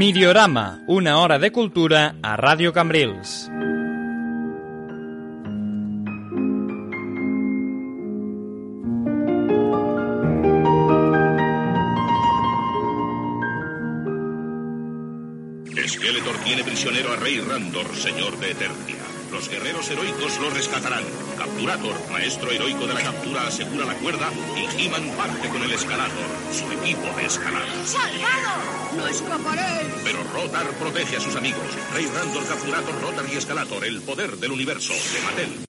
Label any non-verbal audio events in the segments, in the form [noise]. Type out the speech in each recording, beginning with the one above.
Midiorama, una hora de cultura a Radio Cambrils. Skeletor tiene prisionero a Rey Randor, señor de Eternia. Los guerreros heroicos lo rescatarán. Capturator, maestro heroico de la captura, asegura la cuerda y He-Man parte con el Escalator, su equipo de escalada. ¡Salvado! ¡No escaparé! Pero Rotar protege a sus amigos. Rey Randor, Capturator, Rotar y Escalator, el poder del universo de Mattel.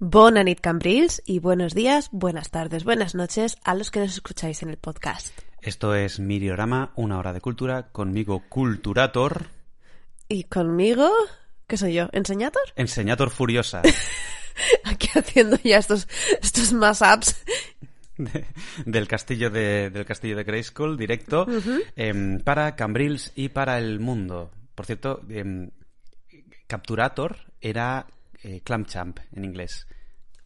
Bona nit, Cambrils, y buenos días, buenas tardes, buenas noches a los que nos escucháis en el podcast. Esto es Miriorama, una hora de cultura, conmigo Culturator, Y conmigo, ¿qué soy yo? ¿Enseñator? Enseñator Furiosa, [laughs] Aquí haciendo ya estos, estos mashups. de- del castillo de, del castillo de Grayskull, directo, em, para Cambrils y para el mundo. Por cierto, em, Capturator era eh, Clamchamp en inglés.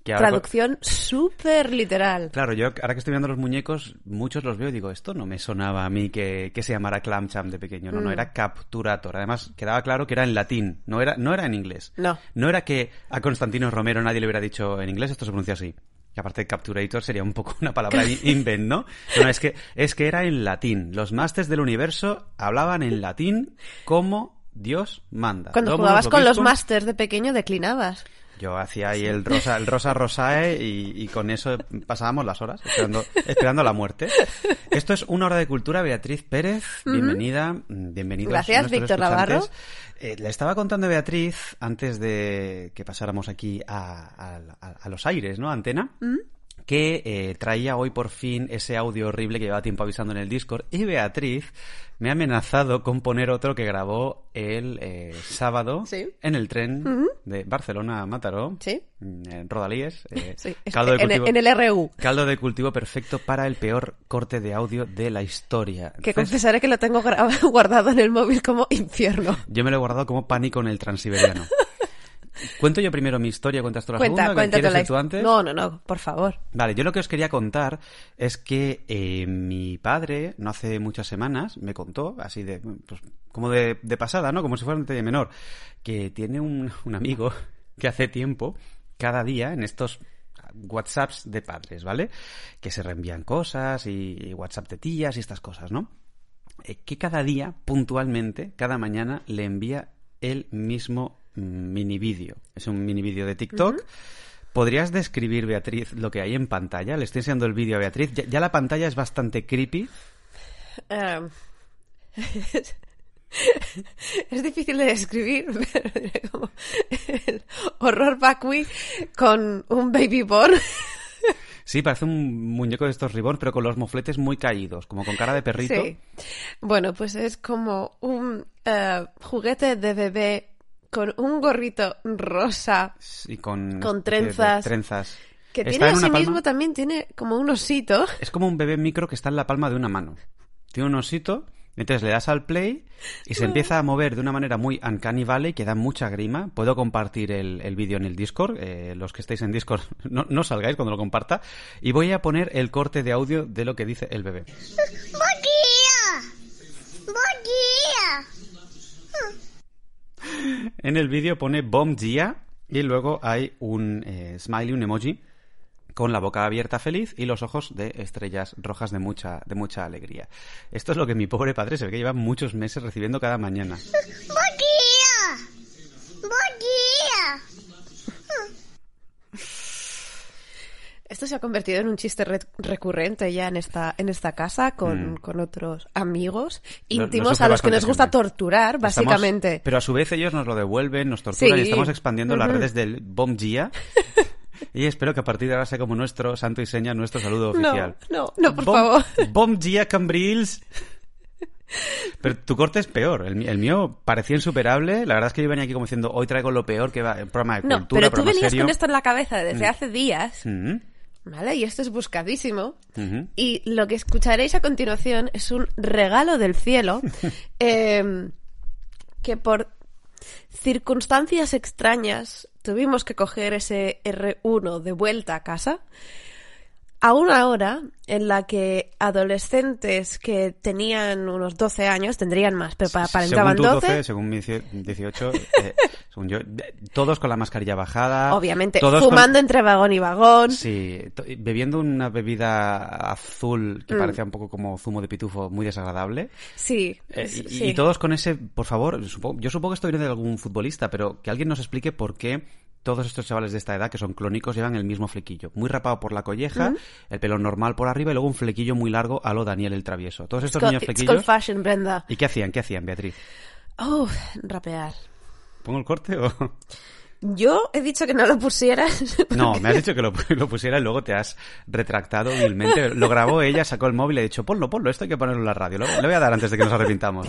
Que Traducción súper literal. Claro, yo ahora que estoy viendo los muñecos, muchos los veo y digo, esto no me sonaba a mí que, que se llamara Clamchamp de pequeño. No, no, era Capturator. Además, quedaba claro que era en latín, no era, no era en inglés. No. No era que a Constantino Romero nadie le hubiera dicho en inglés, esto se pronuncia así. Que aparte Capturator sería un poco [laughs] una palabra in- [laughs] invent, ¿no? No, es que, es que era en latín. Los masters del universo hablaban en latín como Dios manda. Cuando Dominus jugabas con los masters de pequeño declinabas. Yo hacía ahí el rosa, el rosa rosae y, y con eso pasábamos las horas esperando, esperando la muerte. Esto es una hora de cultura. Beatriz Pérez, bienvenida, mm, bienvenidos. Gracias, Víctor Navarro. Eh, le estaba contando a Beatriz antes de que pasáramos aquí a, a- a- a los aires, ¿no? Antena. Que eh, traía hoy por fin ese audio horrible que llevaba tiempo avisando en el Discord y Beatriz me ha amenazado con poner otro que grabó el eh, sábado Sí. en el tren de Barcelona a Mataró Sí. mm, en Rodalíes eh, [laughs] Sí, caldo, de en, cultivo, en el RU. caldo de cultivo perfecto para el peor corte de audio de la historia Que confesaré que lo tengo [laughs] guardado en el móvil como infierno. yo me lo he guardado como pánico en el transiberiano [laughs] cuento yo primero mi historia cuentas tú la Cuenta, segunda cuéntate ¿Quieres la tú antes? No, no, no, por favor. Vale, yo lo que os quería contar es que eh, mi padre, no hace muchas semanas, me contó, así de, pues, como de, de pasada, ¿no? Como si fuera un detalle menor, que tiene un, un amigo [laughs] que hace tiempo, cada día, en estos WhatsApps de padres, ¿vale? Que se reenvían cosas y, y WhatsApp de tías y estas cosas, ¿no? Eh, que cada día, puntualmente, cada mañana, le envía el mismo mini vídeo. Es un mini vídeo de TikTok. ¿Podrías describir, Beatriz, lo que hay en pantalla? Le estoy enseñando el vídeo a Beatriz. Ya, ya la pantalla es bastante creepy. Em, [laughs] es difícil de describir, [laughs] pero diré como el horror vacui con un baby born. [laughs] Sí, parece un muñeco de estos ribbons, pero con los mofletes muy caídos, como con cara de perrito. Sí. Bueno, pues es como un eh, juguete de bebé con un gorrito rosa Y con, Con especie de trenzas. trenzas. que tiene en una asimismo palma- también tiene como un osito. Es como un bebé micro que está en la palma de una mano. Tiene un osito, entonces le das al play y se empieza a mover de una manera muy uncanny valley que da mucha grima. Puedo compartir el, el vídeo en el Discord. eh, los que estéis en Discord, [laughs] no, no salgáis cuando lo comparta. Y voy a poner el corte de audio de lo que dice el bebé. Bom dia! Bom dia! En el vídeo pone Bomb Gia y luego hay un eh, smiley, un emoji con la boca abierta feliz y los ojos de estrellas rojas de mucha, de mucha alegría. Esto es lo que mi pobre padre se ve que lleva muchos meses recibiendo cada mañana. [laughs] Bom dia! Bom dia! Esto se ha convertido en un chiste re- recurrente ya en esta, en esta casa con, Mm. con otros amigos íntimos a los que nos gusta torturar, Estamos- básicamente. pero a su vez ellos nos lo devuelven, nos torturan Sí. y estamos expandiendo las redes del Bomb Gia. [laughs] y espero que a partir de ahora sea como nuestro santo y seña, nuestro saludo No, oficial. no, no, por Bomb- favor. Bomb Gia Cambrils. [laughs] Pero tu corte es peor. El, el mío parecía insuperable. La verdad es que yo venía aquí como diciendo, hoy traigo lo peor que va. Programa de No, cultura, pero tú venías serio. con esto en la cabeza desde hace días, Mm, ¿vale? Y esto es buscadísimo. Y lo que escucharéis a continuación es un regalo del cielo [laughs] eh, que por circunstancias extrañas tuvimos que coger ese R1 de vuelta a casa. A una hora en la que adolescentes que tenían unos 12 años, tendrían más, pero pa- aparentaban según tú, 12, según mi cie- 18, eh, [laughs] según yo, todos con la mascarilla bajada. obviamente, todos con- fumando entre vagón y vagón. Sí, bebiendo una bebida azul que Mm. parecía un poco como zumo de pitufo, muy desagradable. Sí, Eh, sí, y, todos con ese, por favor, supongo- yo supongo que esto viene de algún futbolista, pero que alguien nos explique por qué todos estos chavales de esta edad, que son clónicos, llevan el mismo flequillo. Muy rapado por la colleja, el pelo normal por arriba y luego un flequillo muy largo a lo Daniel el Travieso. Todos estos It's niños called- it's flequillos. fashion, Brenda. ¿Y qué hacían? ¿Qué hacían, Beatriz? Oh, rapear. ¿Pongo el corte o...? Yo he dicho que no lo pusieras. [laughs] No, me has dicho que lo, [laughs] lo pusiera y luego te has retractado vilmente. Lo grabó ella, sacó el móvil y ha dicho, ponlo, ponlo, esto hay que ponerlo en la radio. Lo- Le voy a dar antes de que nos arrepintamos.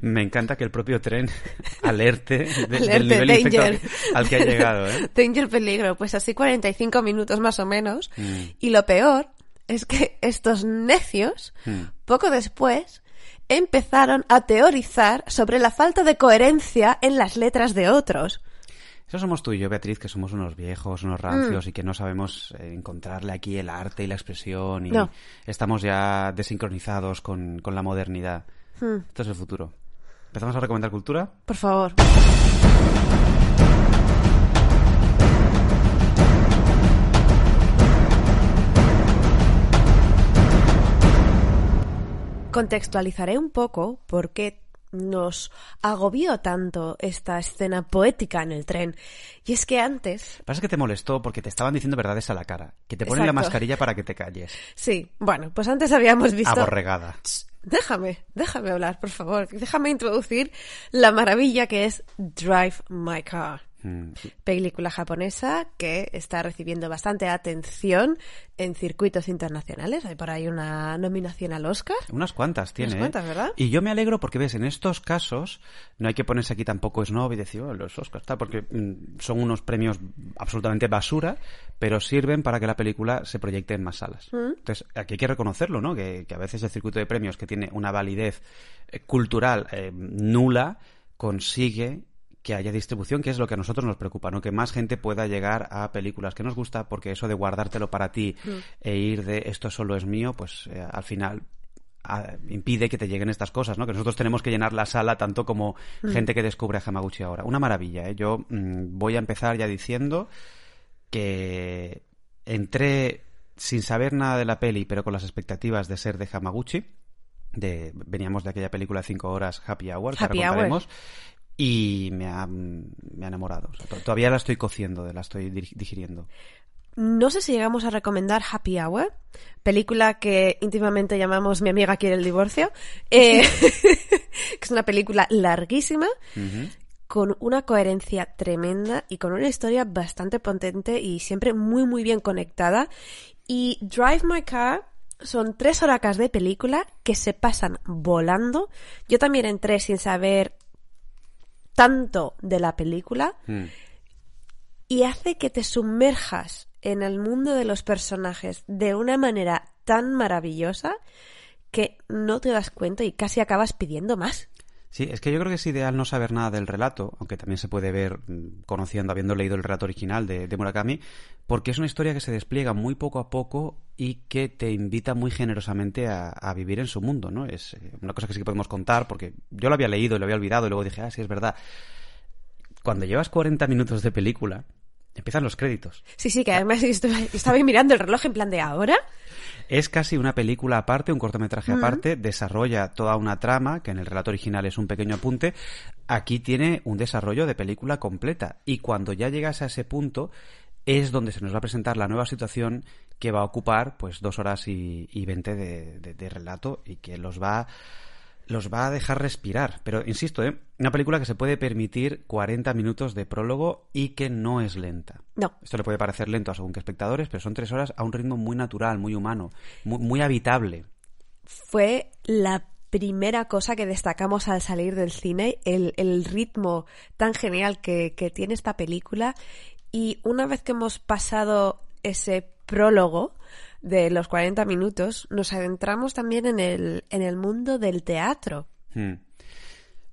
Me encanta que el propio tren [laughs] alerte, de- del nivel danger. al que ha llegado. ¿eh? [laughs] Danger peligro, pues así 45 minutos más o menos. Mm. Y lo peor es que estos necios, Mm. poco después, empezaron a teorizar sobre la falta de coherencia en las letras de otros. Eso somos tú y yo, Beatriz, que somos unos viejos, unos rancios Mm. y que no sabemos eh, encontrarle aquí el arte y la expresión y No. estamos ya desincronizados con, con la modernidad. Hmm. Esto es el futuro. ¿Empezamos a recomendar cultura? Por favor. Contextualizaré un poco por qué nos agobió tanto esta escena poética en el tren. Y es que antes, Pasa que te molestó porque te estaban diciendo verdades a la cara. Que te ponen la mascarilla para que te calles. sí, bueno, pues antes habíamos visto... Aborregada. Déjame, déjame hablar, por favor. Déjame introducir la maravilla que es Drive My Car. Mm. Película japonesa que está recibiendo bastante atención en circuitos internacionales. Hay por ahí una nominación al Oscar. Unas cuantas tiene. Unas cuantas, ¿eh? ¿verdad? Y yo me alegro porque, ves, en estos casos no hay que ponerse aquí tampoco snob y decir, oh, los Oscars, tal, porque mm, son unos premios absolutamente basura, pero sirven para que la película se proyecte en más salas. Mm. Entonces, aquí hay que reconocerlo, ¿no? Que, que a veces el circuito de premios, que tiene una validez eh, cultural eh, nula, consigue que haya distribución, que es lo que a nosotros nos preocupa, ¿no? Que más gente pueda llegar a películas que nos gusta, porque eso de guardártelo para ti e ir de esto solo es mío, pues eh, al final a- impide que te lleguen estas cosas, ¿no? Que nosotros tenemos que llenar la sala tanto como gente que descubre a Hamaguchi ahora. Una maravilla, ¿eh? Yo mm, voy a empezar ya diciendo que entré sin saber nada de la peli, pero con las expectativas de ser de Hamaguchi. De, veníamos de aquella película de cinco horas, Happy Hour, que Happy ahora Hour. Y me ha, me ha enamorado. O sea, to- todavía la estoy cociendo, la estoy digiriendo. No sé si llegamos a recomendar Happy Hour, película que íntimamente llamamos Mi amiga quiere el divorcio, [laughs] eh, [laughs] que es una película larguísima, con una coherencia tremenda y con una historia bastante potente y siempre muy muy bien conectada. Y Drive My Car son tres horacas de película que se pasan volando. Yo también entré sin saber tanto de la película Mm. y hace que te sumerjas en el mundo de los personajes de una manera tan maravillosa que no te das cuenta y casi acabas pidiendo más. Sí, es que yo creo que es ideal no saber nada del relato, aunque también se puede ver mm, conociendo, habiendo leído el relato original de, de Murakami, porque es una historia que se despliega muy poco a poco y que te invita muy generosamente a, a vivir en su mundo, ¿no? Es eh, una cosa que sí que podemos contar, porque yo lo había leído y lo había olvidado y luego dije, ah, sí, es verdad. Cuando llevas 40 minutos de película, empiezan los créditos. Sí, sí, que además [laughs] estuve- estaba mirando el reloj en plan de ahora. Es casi una película aparte, un cortometraje aparte, desarrolla toda una trama, que en el relato original es un pequeño apunte. Aquí tiene un desarrollo de película completa. Y cuando ya llegas a ese punto, es donde se nos va a presentar la nueva situación que va a ocupar pues dos horas y, veinte de, de- de relato y que los va los va a dejar respirar. Pero insisto, ¿eh? una película que se puede permitir 40 minutos de prólogo y que no es lenta. No. Esto le puede parecer lento a según qué espectadores, pero son tres horas a un ritmo muy natural, muy humano, muy, muy habitable. fue la primera cosa que destacamos al salir del cine, el, el ritmo tan genial que, que tiene esta película. Y una vez que hemos pasado ese prólogo de los 40 minutos, nos adentramos también en el, en el mundo del teatro. Hmm.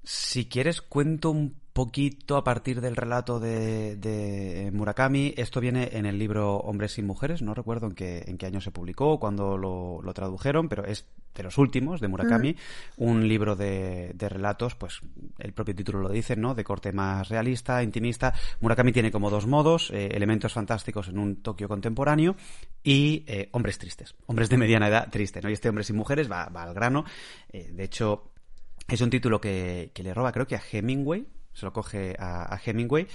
Si quieres, cuento un poquito a partir del relato de, de Murakami. Esto viene en el libro Hombres y Mujeres. No recuerdo en qué, en qué año se publicó, cuando lo, lo tradujeron, pero es de los últimos, de Murakami. Un libro de, de relatos, pues el propio título lo dice, ¿no? De corte más realista, intimista. Murakami tiene como dos modos, eh, elementos fantásticos en un Tokio contemporáneo y eh, hombres tristes, hombres de mediana edad triste, ¿no? Y este Hombres y Mujeres va, va al grano. Eh, de hecho, es un título que, que le roba, creo que a Hemingway, se lo coge a, Hemingway,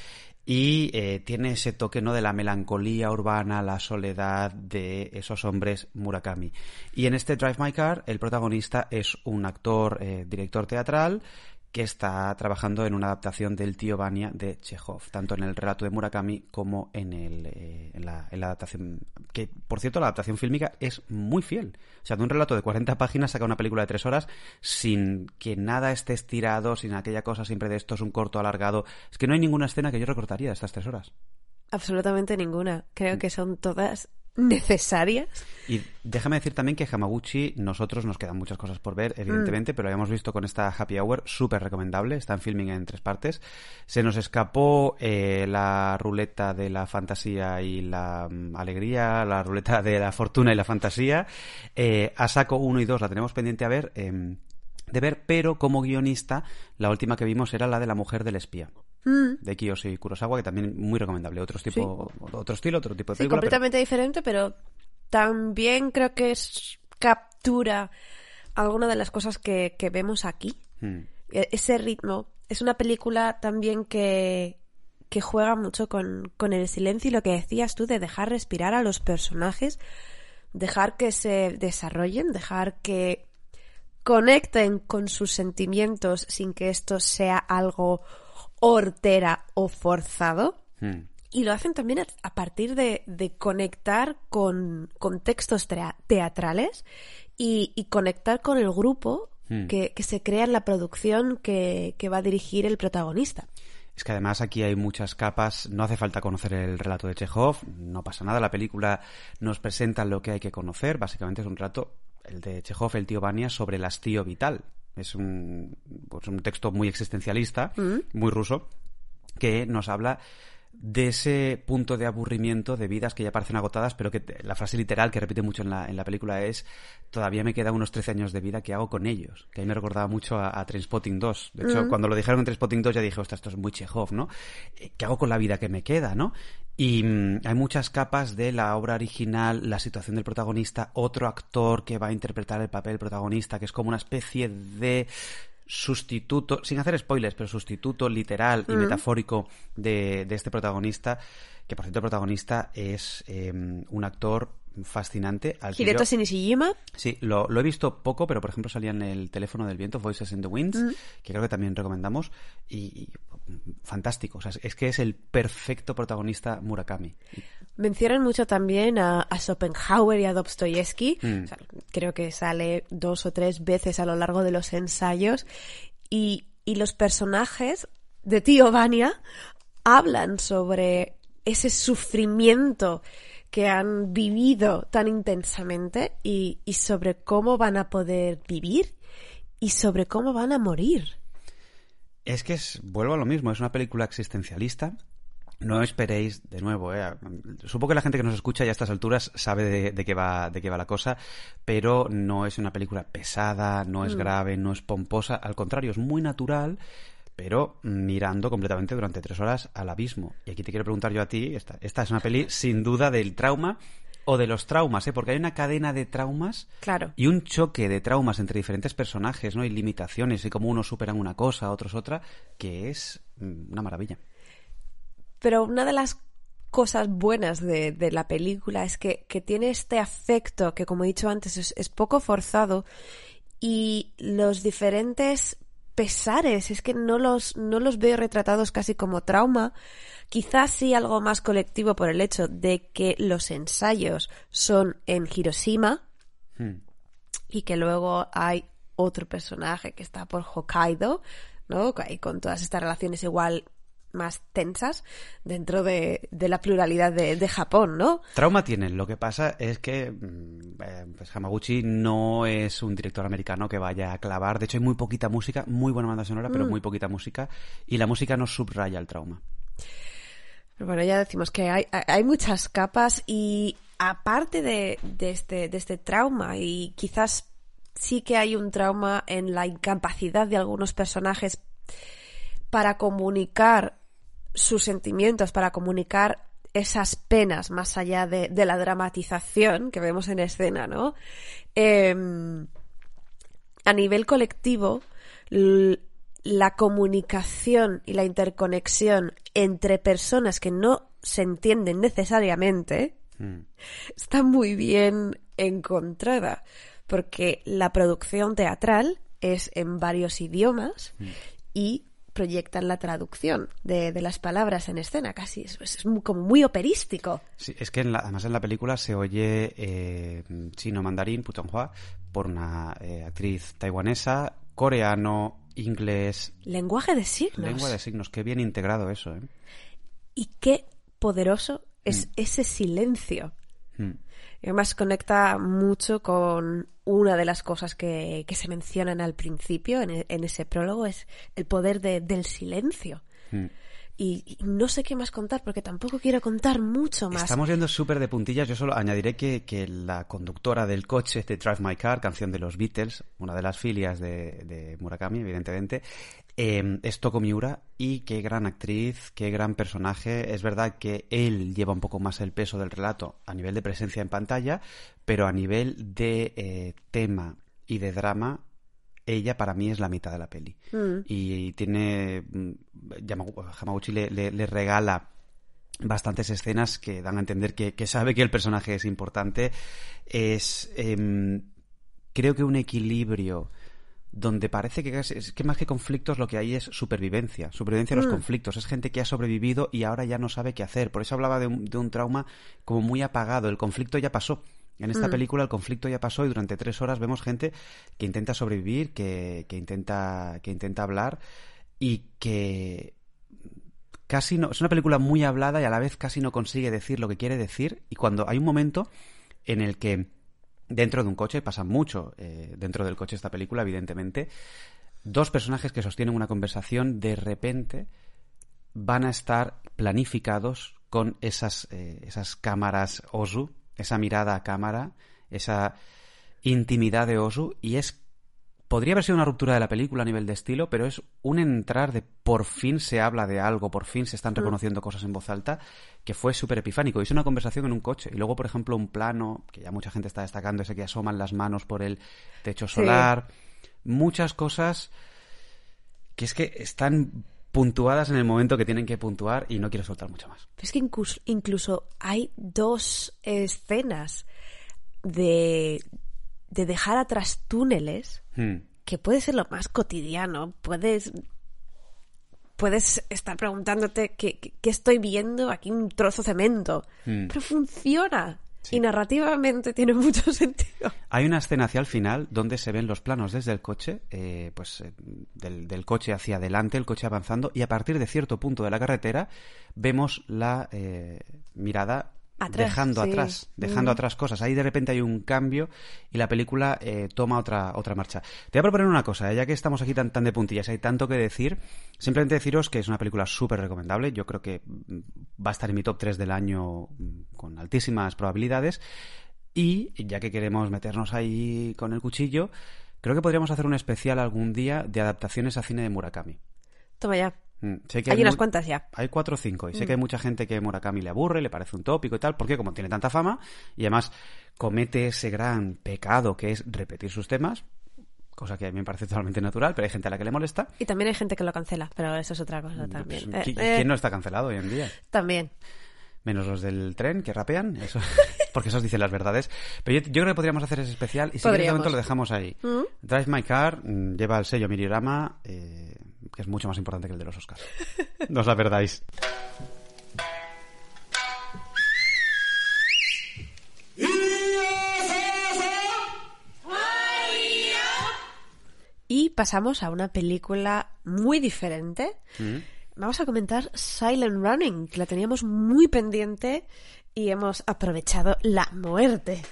y eh, tiene ese toque ¿no? de la melancolía urbana, la soledad de esos hombres Murakami. Y en este Drive My Car, el protagonista es un actor, eh, director teatral, que está trabajando en una adaptación del tío Vania de Chekhov, tanto en el relato de Murakami como en, el, eh, en, la, en la adaptación. Que, por cierto, la adaptación fílmica es muy fiel. O sea, de un relato de 40 páginas saca una película de 3 horas sin que nada esté estirado, sin aquella cosa siempre de esto es un corto alargado. Es que no hay ninguna escena que yo recortaría de estas 3 horas. Absolutamente ninguna. Creo que son todas necesarias. Y déjame decir también que Hamaguchi, nosotros nos quedan muchas cosas por ver, evidentemente, pero lo habíamos visto con esta Happy Hour, súper recomendable, está en filming en tres partes. Se nos escapó eh, la ruleta de la fantasía y la mm, alegría, la ruleta de la fortuna y la fantasía. Eh, Asako 1 y 2 la tenemos pendiente a ver. em, de ver, pero como guionista, la última que vimos era la de la mujer del espía, Mm. de Kiyoshi Kurosawa, que también muy recomendable. Otro tipo, otro estilo, otro tipo de Sí, película. pero- completamente diferente, pero también creo que es- captura alguna de las cosas que, que vemos aquí. Hmm. E- Ese ritmo. Es una película también que, que juega mucho con, con el silencio y lo que decías tú de dejar respirar a los personajes, dejar que se desarrollen, dejar que conecten con sus sentimientos sin que esto sea algo hortera o forzado. Hmm. Y lo hacen también a, partir de, de conectar con, con textos teatrales y, y conectar con el grupo Hmm. que, que se crea en la producción que, que va a dirigir el protagonista. Es que además aquí hay muchas capas, no hace falta conocer el relato de Chekhov, no pasa nada, la película nos presenta lo que hay que conocer, básicamente es un relato, el de Chekhov, el tío Vania, sobre el hastío vital. Es un, pues un texto muy existencialista, muy ruso, que nos habla de ese punto de aburrimiento de vidas que ya parecen agotadas, pero que la frase literal que repite mucho en la, en la película es todavía me quedan unos 13 años de vida, ¿qué hago con ellos? Que a mí me recordaba mucho a, a Trainspotting 2. De hecho, cuando lo dijeron en Trainspotting 2 ya dije, ostras, esto es muy Chekhov, ¿no? ¿Qué hago con la vida que me queda, no? Y mm, hay muchas capas de la obra original, la situación del protagonista, otro actor que va a interpretar el papel protagonista, que es como una especie de sustituto, sin hacer spoilers, pero sustituto literal y metafórico de, de este protagonista, que por cierto el protagonista es eh, un actor fascinante. Al Hideto yo- Nishijima, Sí, lo, lo he visto poco, pero por ejemplo salía en el teléfono del viento, Voices in the Winds, que creo que también recomendamos, y, y, mm, fantástico. O sea, es que es el perfecto protagonista Murakami. mencionan mucho también a, a Schopenhauer y a Dostoyevsky. Mm. O sea, creo que sale dos o tres veces a lo largo de los ensayos. Y, y los personajes de Tío Vania hablan sobre ese sufrimiento que han vivido tan intensamente y, y sobre cómo van a poder vivir y sobre cómo van a morir. Es que es, vuelvo a lo mismo, es una película existencialista. No esperéis, de nuevo, eh, supongo que la gente que nos escucha ya a estas alturas sabe de, de qué va, de qué va la cosa, pero no es una película pesada, no es grave, no es pomposa, al contrario, es muy natural, pero mirando completamente durante tres horas al abismo. Y aquí te quiero preguntar yo a ti, esta, esta es una peli sin duda del trauma o de los traumas, ¿eh? porque hay una cadena de traumas Claro. y un choque de traumas entre diferentes personajes, ¿no? Y limitaciones, y cómo unos superan una cosa, otros otra, que es mm, una maravilla. Pero una de las cosas buenas de, de la película es que, que tiene este afecto que, como he dicho antes, es, es poco forzado y los diferentes pesares, es que no los, no los veo retratados casi como trauma. Quizás sí algo más colectivo por el hecho de que los ensayos son en Hiroshima Hmm. y que luego hay otro personaje que está por Hokkaido, ¿no? Y con todas estas relaciones igual más tensas dentro de, de la pluralidad de, de Japón, ¿no? Trauma tienen, lo que pasa es que mm, eh, pues Hamaguchi no es un director americano que vaya a clavar, de hecho hay muy poquita música, muy buena banda sonora, pero muy poquita música, y la música no subraya el trauma. Pero bueno, ya decimos que hay, hay- hay muchas capas y aparte de, de este, de este trauma y quizás sí que hay un trauma en la incapacidad de algunos personajes para comunicar sus sentimientos, para comunicar esas penas más allá de, de la dramatización que vemos en escena, ¿no? Em, a nivel colectivo, la comunicación y la interconexión entre personas que no se entienden necesariamente Mm. está muy bien encontrada, porque la producción teatral es en varios idiomas y proyectan la traducción de, de las palabras en escena, casi es, como muy operístico. Sí, es que en la- además en la película se oye eh, chino mandarín, putonghua, por una eh, actriz taiwanesa, coreano, inglés, Lenguaje de signos. lengua de signos, qué bien integrado eso, ¿eh? Y qué poderoso es ese silencio. Mm. Y además conecta mucho con una de las cosas que, que se mencionan al principio, en, en ese prólogo, es el poder de- del silencio. Mm. Y, no sé qué más contar, porque tampoco quiero contar mucho más. Estamos yendo súper de puntillas. Yo solo añadiré que, que la conductora del coche de Drive My Car, canción de los Beatles, una de las filias de, Murakami, evidentemente, eh, es Toko Miura y qué gran actriz, qué gran personaje. Es verdad que él lleva un poco más el peso del relato a nivel de presencia en pantalla, pero a nivel de eh, tema y de drama, ella para mí es la mitad de la peli. Mm. Y tiene. mm, Hamaguchi le- le- le regala bastantes escenas que dan a entender que, que sabe que el personaje es importante. Es, em, creo que un equilibrio donde parece que, es que más que conflictos lo que hay es supervivencia, supervivencia de los conflictos. Es gente que ha sobrevivido y ahora ya no sabe qué hacer. Por eso hablaba de un, de un trauma como muy apagado. El conflicto ya pasó. En esta película el conflicto ya pasó y durante tres horas vemos gente que intenta sobrevivir, que, que intenta, que intenta hablar y que casi no. Es una película muy hablada y a la vez casi no consigue decir lo que quiere decir. Y cuando hay un momento en el que dentro de un coche, pasa mucho eh, dentro del coche esta película, evidentemente, dos personajes que sostienen una conversación de repente van a estar planificados con esas, eh, esas cámaras Osu, esa mirada a cámara, esa intimidad de Osu, y es podría haber sido una ruptura de la película a nivel de estilo, pero es un entrar de por fin se habla de algo, por fin se están reconociendo cosas en voz alta, que fue súper epifánico. Es una conversación en un coche. Y luego, por ejemplo, un plano, que ya mucha gente está destacando, ese que asoman las manos por el techo solar. Muchas cosas que es que están puntuadas en el momento que tienen que puntuar y no quiero soltar mucho más. Pero es que incluso, incluso hay dos escenas de, de dejar atrás túneles Hmm. que puede ser lo más cotidiano. Puedes, puedes estar preguntándote qué, qué- estoy viendo aquí un trozo de cemento. Mm. Pero funciona. Sí. Y narrativamente tiene mucho [laughs] sentido. Hay una escena hacia el final donde se ven los planos desde el coche, eh, pues eh, del, del coche hacia adelante, el coche avanzando, y a partir de cierto punto de la carretera vemos la eh, mirada Atrás, dejando sí. atrás, dejando Mm. atrás cosas. Ahí de repente hay un cambio y la película eh, toma otra, otra marcha. Te voy a proponer una cosa, eh, ya que estamos aquí tan, tan de puntillas, hay tanto que decir, simplemente deciros que es una película súper recomendable, yo creo que mm, va a estar en mi top 3 del año mm, con altísimas probabilidades. Y ya que queremos meternos ahí con el cuchillo, creo que podríamos hacer un especial algún día de adaptaciones a cine de Murakami. Toma ya. Mm, sé que Hay unas cuantas ya. Hay cuatro o cinco. Y sé Mm. que hay mucha gente que Murakami le aburre, le parece un tópico y tal, porque como tiene tanta fama y además comete ese gran pecado que es repetir sus temas, cosa que a mí me parece [laughs] totalmente natural, pero hay gente a la que le molesta. Y también hay gente que lo cancela, pero eso es otra cosa también. Pues, Eh, ¿qui- eh, ¿Quién no está cancelado hoy en día? También. Menos los del tren que rapean, eso, [laughs] porque esos dicen las verdades. Pero yo, yo creo que podríamos hacer ese especial y si quieres lo dejamos ahí. ¿Mm? Drive My Car mm, lleva el sello Mirirama, eh, que es mucho más importante que el de los Oscars. [laughs] no os la perdáis. Y pasamos a una película muy diferente. Mm. Vamos a comentar Silent Running, que la teníamos muy pendiente y hemos aprovechado la muerte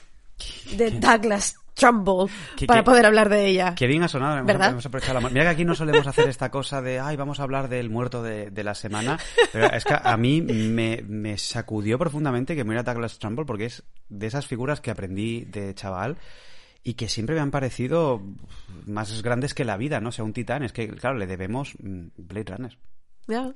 de Douglas Trumbull ¿Qué- para poder hablar de ella. Qué bien ha sonado, hemos, ¿Verdad? hemos aprovechado la Mira que aquí no solemos hacer esta cosa de, ay, vamos a hablar del muerto de, de la semana. Pero es que a mí me, me sacudió profundamente que muriera Douglas Trumbull porque es de esas figuras que aprendí de chaval y que siempre me han parecido más grandes que la vida, ¿no? O sea, un titán. Es que, claro, le debemos mm, Blade Runner.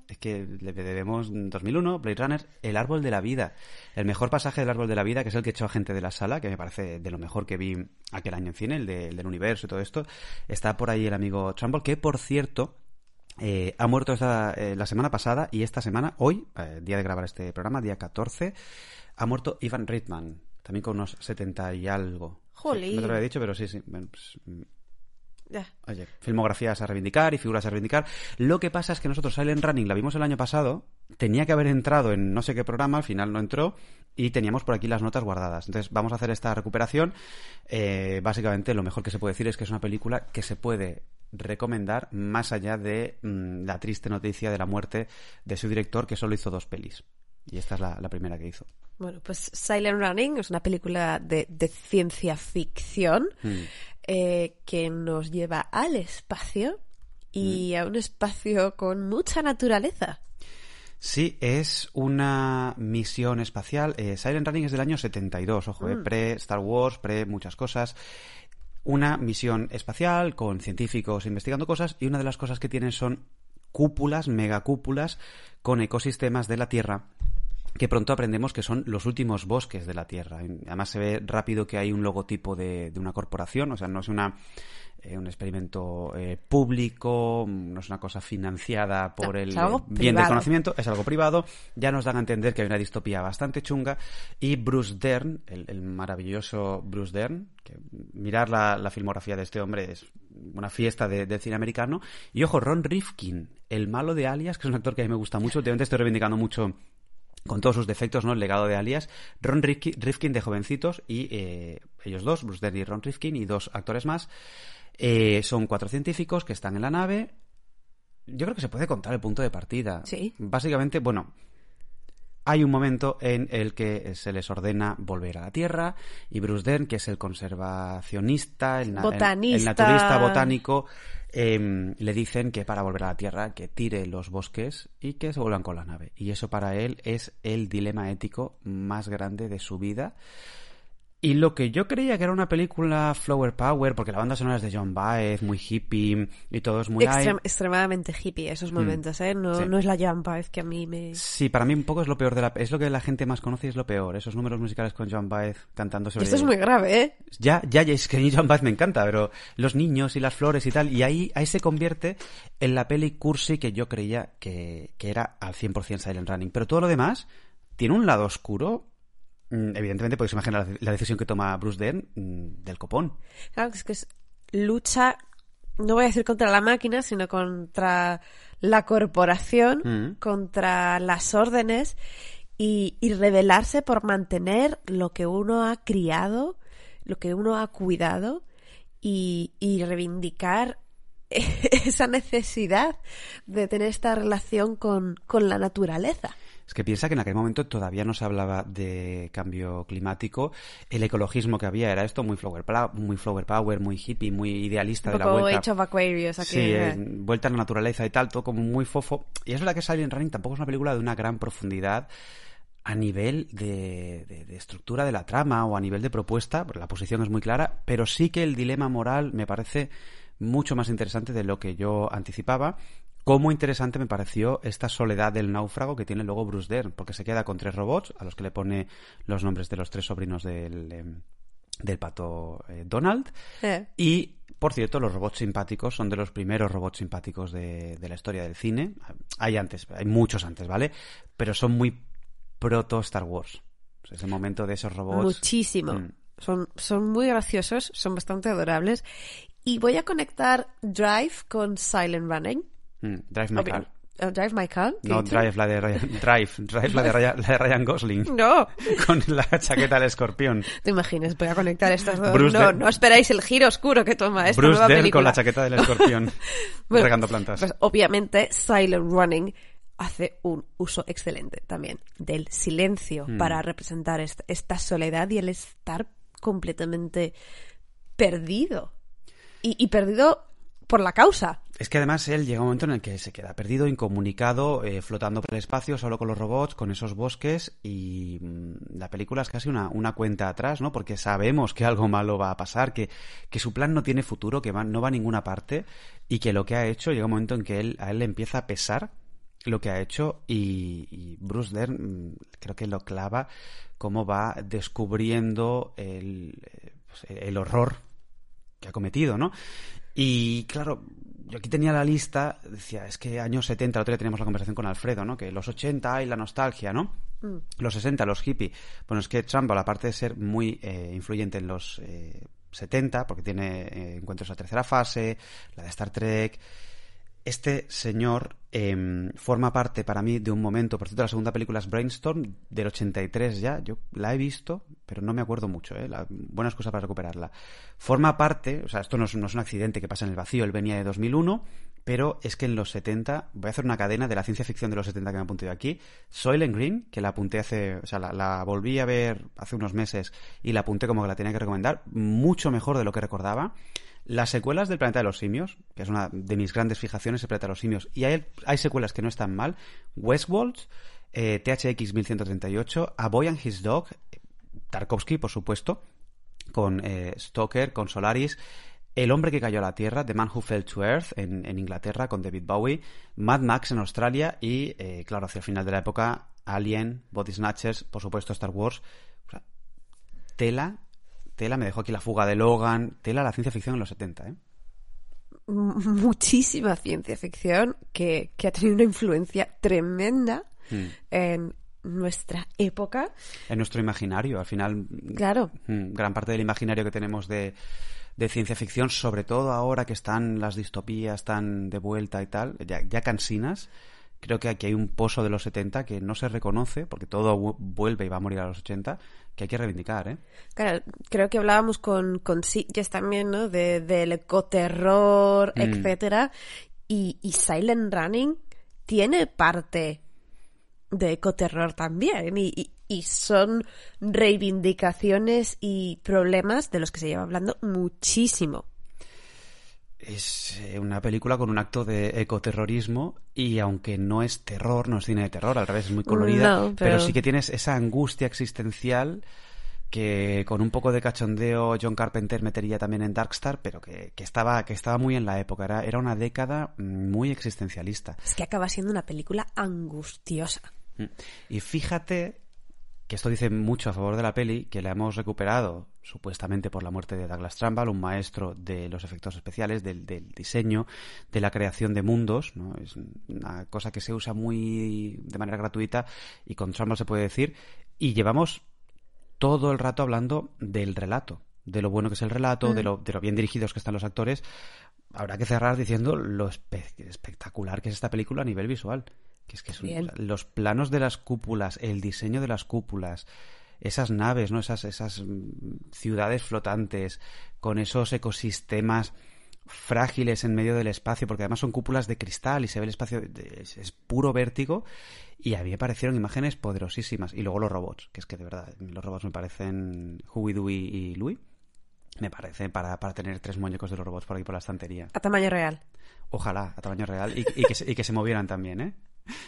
Es que le debemos 2001, Blade Runner, El Árbol de la Vida. El mejor pasaje del Árbol de la Vida, que es el que echó a gente de la sala, que me parece de lo mejor que vi aquel año en cine, el, de- el del universo y todo esto. Está por ahí el amigo Trumbull, que por cierto, eh, ha muerto esta, eh, la semana pasada y esta semana, hoy, eh, día de grabar este programa, día 14, ha muerto Ivan Reitman, también con unos 70 y algo. Jolín. No te lo había dicho, pero sí, sí. Bueno, pues, Ya. Oye, filmografías a reivindicar y figuras a reivindicar. Lo que pasa es que nosotros Silent Running la vimos el año pasado, tenía que haber entrado en no sé qué programa, al final no entró, y teníamos por aquí las notas guardadas. Entonces vamos a hacer esta recuperación. Eh, básicamente lo mejor que se puede decir es que es una película que se puede recomendar más allá de mm, la triste noticia de la muerte de su director, que solo hizo dos pelis. Y esta es la, la primera que hizo. Bueno, pues Silent Running es una película de, de ciencia ficción Mm. Eh, que nos lleva al espacio y a un espacio con mucha naturaleza. Sí, es una misión espacial. Eh, Silent Running es del año 72, ojo, eh, pre Star Wars, pre muchas cosas. Una misión espacial con científicos investigando cosas y una de las cosas que tienen son cúpulas, megacúpulas con ecosistemas de la Tierra que pronto aprendemos que son los últimos bosques de la Tierra. Además se ve rápido que hay un logotipo de, de una corporación, o sea, no es una eh, un experimento eh, público, no es una cosa financiada por No, el bien del privado. conocimiento, es algo privado, ya nos dan a entender que hay una distopía bastante chunga y Bruce Dern, el, el maravilloso Bruce Dern, que mirar la, la filmografía de este hombre es una fiesta de- del cine americano, y ojo, Ron Rifkin, el malo de Alias, que es un actor que a mí me gusta mucho, últimamente estoy reivindicando mucho con todos sus defectos, ¿no? El legado de Alias, Ron Rifkin, de jovencitos y eh, ellos dos, Bruce Dern y Ron Rifkin y dos actores más, eh, son cuatro científicos que están en la nave. Yo creo que se puede contar el punto de partida. Sí. Básicamente, bueno, hay un momento en el que se les ordena volver a la Tierra y Bruce Dern, que es el conservacionista, el, na- el- naturalista botánico, em, le dicen que para volver a la Tierra que tire los bosques y que se vuelvan con la nave. Y eso para él es el dilema ético más grande de su vida. Y lo que yo creía que era una película Flower Power, porque la banda sonora es de John Baez, muy hippie y todo es muy... Extrem- extremadamente hippie esos momentos, ¿eh? No, Sí. no es la Jump Baez que a mí me... Sí, para mí un poco es lo peor de la... Es lo que la gente más conoce y es lo peor. Esos números musicales con John Baez cantando sobre... Esto es muy grave, ¿eh? Ya, ya, ya, es que John Baez me encanta, pero los niños y las flores y tal, y ahí, ahí se convierte en la peli cursi que yo creía que, que era al 100% Silent Running. Pero todo lo demás tiene un lado oscuro. Mm, Evidentemente podéis imaginar la, la decisión que toma Bruce Dern mm, del copón. Claro, es que es lucha, no voy a decir contra la máquina, sino contra la corporación, Mm. contra las órdenes y, y rebelarse por mantener lo que uno ha criado, lo que uno ha cuidado y, y reivindicar [laughs] esa necesidad de tener esta relación con, con la naturaleza. Es que piensa que en aquel momento todavía no se hablaba de cambio climático. El ecologismo que había era esto muy flower, muy flower power, muy hippie, muy idealista Un de la poco vuelta. Age of Aquarius aquí. Sí, eh. eh, vuelta a la naturaleza y tal, todo como muy fofo. Y es verdad que Silent Running tampoco es una película de una gran profundidad a nivel de, de- de estructura de la trama o a nivel de propuesta, la posición es muy clara, pero sí que el dilema moral me parece mucho más interesante de lo que yo anticipaba. Cómo interesante me pareció esta soledad del náufrago que tiene luego Bruce Dern, porque se queda con tres robots, a los que le pone los nombres de los tres sobrinos del, em, del pato eh, Donald. Eh. Y, por cierto, los robots simpáticos son de los primeros robots simpáticos de, de la historia del cine. Hay antes, hay muchos antes, ¿vale? Pero son muy proto Star Wars. O sea, ese momento de esos robots. Muchísimo. Mm. Son, son muy graciosos, son bastante adorables. Y voy a conectar Drive con Silent Running. Mm, Drive My Car. Drive My Car. ¿qué he No? Drive la de Ryan, Drive, Drive la de Ryan, la de Ryan Gosling. No, Con la chaqueta del escorpión. te imaginas, voy a conectar estas dos. Bruce no, no esperáis el giro oscuro que toma esta Bruce nueva película. con la chaqueta del escorpión. [laughs] Bueno, regando plantas. pues obviamente Silent Running hace un uso excelente también del silencio Mm. para representar est- esta soledad y el estar completamente perdido. Y, y perdido por la causa. Es que además él llega un momento en el que se queda perdido, incomunicado, eh, flotando por el espacio, solo con los robots, con esos bosques, y mm, la película es casi una, una cuenta atrás, ¿no? Porque sabemos que algo malo va a pasar, que, que su plan no tiene futuro, que no va a ninguna parte, y que lo que ha hecho llega un momento en que él, a él le empieza a pesar lo que ha hecho, y, y Bruce Dern mm, creo que lo clava cómo va descubriendo el, eh, pues, el horror que ha cometido, ¿no? Y claro, yo aquí tenía la lista, decía, es que años 70, el otro día teníamos la conversación con Alfredo, ¿no? Que los 80 y la nostalgia, ¿no? Los 60, los hippie. Bueno, es que Trumbull, aparte de ser muy eh, influyente en los eh, 70, porque tiene eh, encuentros a tercera fase, la de Star Trek, este señor em, forma parte para mí de un momento, por cierto, la segunda película es Brainstorm, del 83 ya, yo la he visto, pero no me acuerdo mucho, ¿eh? La, buena excusa para recuperarla. Forma parte, o sea, esto no es, un accidente que pasa en el vacío, él venía de 2001, pero es que en los 70, voy a hacer una cadena de la ciencia ficción de los 70 que me apunté yo aquí, Soylent Green, que la apunté hace, o sea, la, la volví a ver hace unos meses y la apunté como que la tenía que recomendar, mucho mejor de lo que recordaba. Las secuelas del Planeta de los Simios, que es una de mis grandes fijaciones, el Planeta de los Simios, y hay, hay secuelas que no están mal. Westworld, eh, THX 1138, A Boy and His Dog, Tarkovsky, por supuesto, con eh, Stoker, con Solaris, El hombre que cayó a la Tierra, The Man Who Fell to Earth, en, Inglaterra, con David Bowie, Mad Max en Australia y, eh, claro, hacia el final de la época, Alien, Body Snatchers, por supuesto Star Wars. Tela, tela, me dejó aquí la fuga de Logan, tela la ciencia ficción en los 70, ¿eh? Muchísima ciencia ficción que, que ha tenido una influencia tremenda Mm. en nuestra época. En nuestro imaginario, al final, Claro. mm, gran parte del imaginario que tenemos de, de ciencia ficción, sobre todo ahora que están las distopías tan de vuelta y tal, ya, ya cansinas, creo que aquí hay un pozo de los 70 que no se reconoce, porque todo vu- vuelve y va a morir a los 80, que hay que reivindicar, ¿eh? Claro, creo que hablábamos con, con Sitges también, ¿no? De, del ecoterror, Mm. etcétera. Y, y Silent Running tiene parte de ecoterror también. Y, y- y son reivindicaciones y problemas de los que se lleva hablando muchísimo. Es eh, una película con un acto de ecoterrorismo y aunque no es terror, no es cine de terror, al revés, es muy colorida, No, pero... pero- sí que tienes esa angustia existencial que con un poco de cachondeo John Carpenter metería también en Darkstar, pero que, que estaba, que estaba muy en la época, era, era una década muy existencialista. Es que acaba siendo una película angustiosa. Mm. Y fíjate que esto dice mucho a favor de la peli, que la hemos recuperado supuestamente por la muerte de Douglas Trumbull, un maestro de los efectos especiales, del, del diseño, de la creación de mundos, ¿no? Es una cosa que se usa muy de manera gratuita y con Trumbull se puede decir, y llevamos todo el rato hablando del relato, de lo bueno que es el relato, de, lo, de lo bien dirigidos que están los actores. Habrá que cerrar diciendo lo espe- espectacular que es esta película a nivel visual. Que es que Bien. los planos de las cúpulas, el diseño de las cúpulas, esas naves, ¿no? Esas, esas mm, ciudades flotantes, con esos ecosistemas frágiles en medio del espacio, porque además son cúpulas de cristal y se ve el espacio, de- es, es puro vértigo, y a mí me parecieron imágenes poderosísimas. Y luego los robots, que es que de verdad, los robots me parecen Huey, Dewey y Louie, me parecen para, para tener tres muñecos de los robots por ahí por la estantería. A tamaño real. Ojalá, a tamaño real, y, y que, se, y que se movieran también, ¿eh?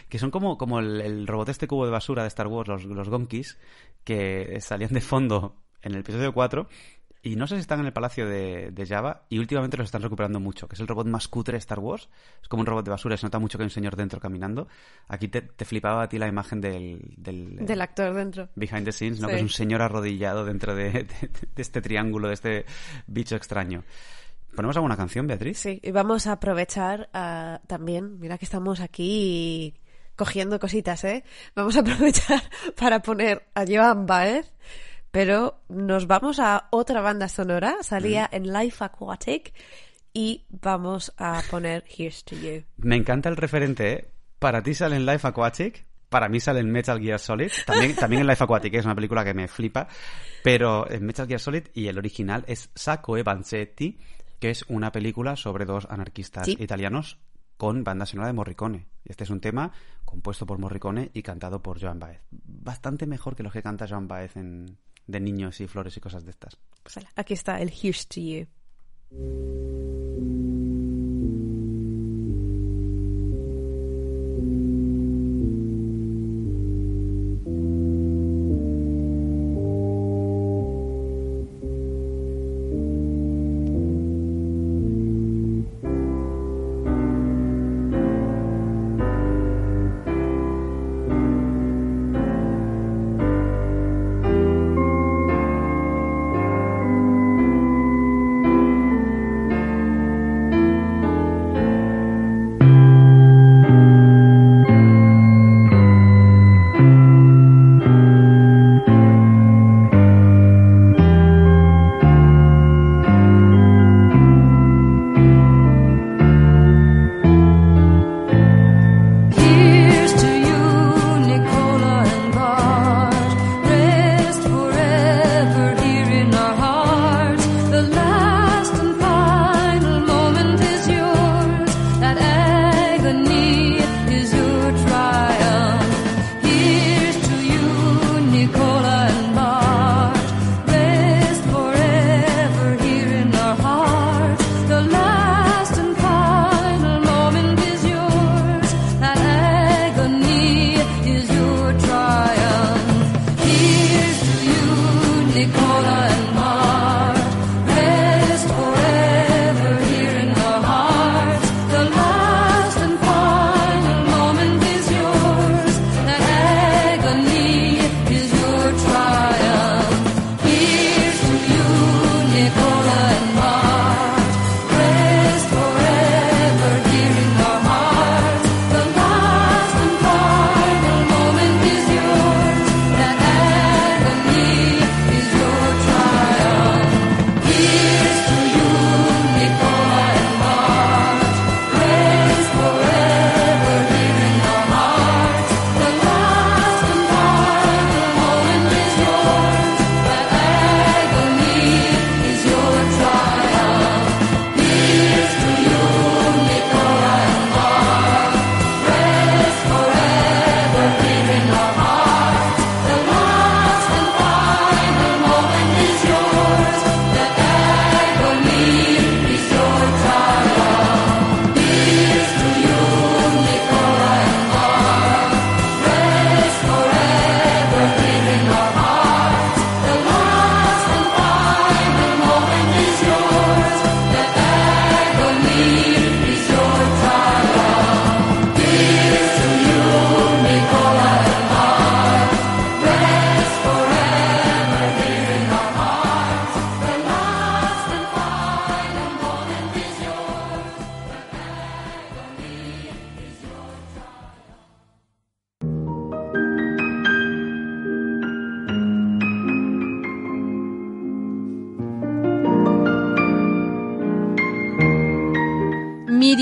Que son como, como el, el robot este cubo de basura de Star Wars, los, los Gonkis, que salían de fondo en el episodio 4 y no sé si están en el palacio de, de Java y últimamente los están recuperando mucho, que es el robot más cutre de Star Wars. Es como un robot de basura, se nota mucho que hay un señor dentro caminando. Aquí te, te flipaba a ti la imagen del... Del, Del actor dentro. Behind the scenes, ¿no? Sí. Que es un señor arrodillado dentro de, de- de este triángulo, de este bicho extraño. ¿Ponemos alguna canción, Beatriz? Sí, y vamos a aprovechar ah, también, mira que estamos aquí cogiendo cositas, ¿eh? Vamos a aprovechar [laughs] para poner a Joan Baez, pero nos vamos a otra banda sonora, salía en Life Aquatic, y vamos a poner Here's to You. Me encanta el referente, ¿eh? Para ti sale en Life Aquatic, para mí sale en Metal Gear Solid, también, [laughs] también en Life Aquatic, ¿eh? es una película que me flipa, pero en Metal Gear Solid y el original es Sacco e Vanzetti, que es una película sobre dos anarquistas Sí. italianos con banda sonora de Morricone. Este es un tema compuesto por Morricone y cantado por Joan Baez. Bastante mejor que los que canta Joan Baez en, de niños y flores y cosas de estas. Pues aquí está el Here's to You.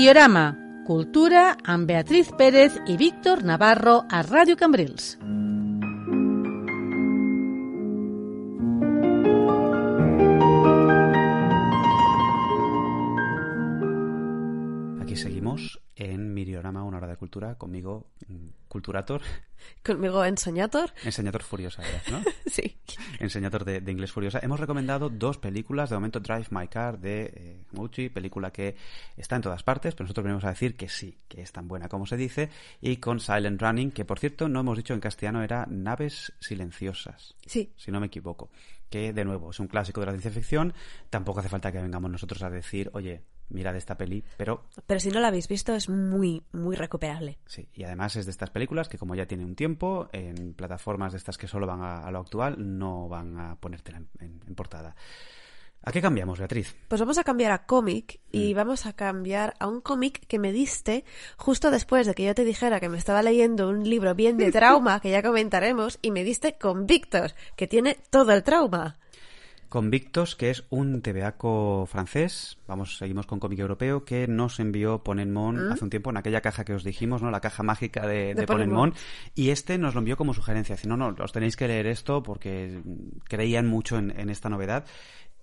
Miriorama, Cultura amb Beatriz Pérez i Víctor Navarro a Ràdio Cambrils. Cultura, conmigo, mm, Culturator, [laughs] Conmigo Enseñator. enseñador furiosa, ¿verdad? ¿no? [laughs] Sí. enseñador de, de inglés furiosa. Hemos recomendado dos películas, de momento Drive My Car de eh, película que está en todas partes, pero nosotros venimos a decir que sí, que es tan buena como se dice, y con Silent Running, que por cierto no hemos dicho en castellano era Naves Silenciosas, Sí. si no me equivoco, que, de nuevo, es un clásico de la ciencia ficción. Tampoco hace falta que vengamos nosotros a decir, oye, mirad esta peli, pero Pero si no la habéis visto, es muy, muy recuperable. sí. Y además es de estas películas que, como ya tiene un tiempo, en plataformas de estas que solo van a, a lo actual, no van a ponértela en, en- en portada. ¿A qué cambiamos, Beatriz? Pues vamos a cambiar a cómic y vamos a cambiar a un cómic que me diste justo después de que yo te dijera que me estaba leyendo un libro bien de trauma, que ya comentaremos, y me diste Convictos, que tiene todo el trauma. Convictos, que es un tebeaco francés, vamos, seguimos con cómic europeo, que nos envió Ponenmon hace un tiempo en aquella caja que os dijimos, ¿no? La caja mágica de, De de Ponenmon. Ponenmon. Y este nos lo envió como sugerencia. Dice, no, no, os tenéis que leer esto porque creían mucho en, en esta novedad.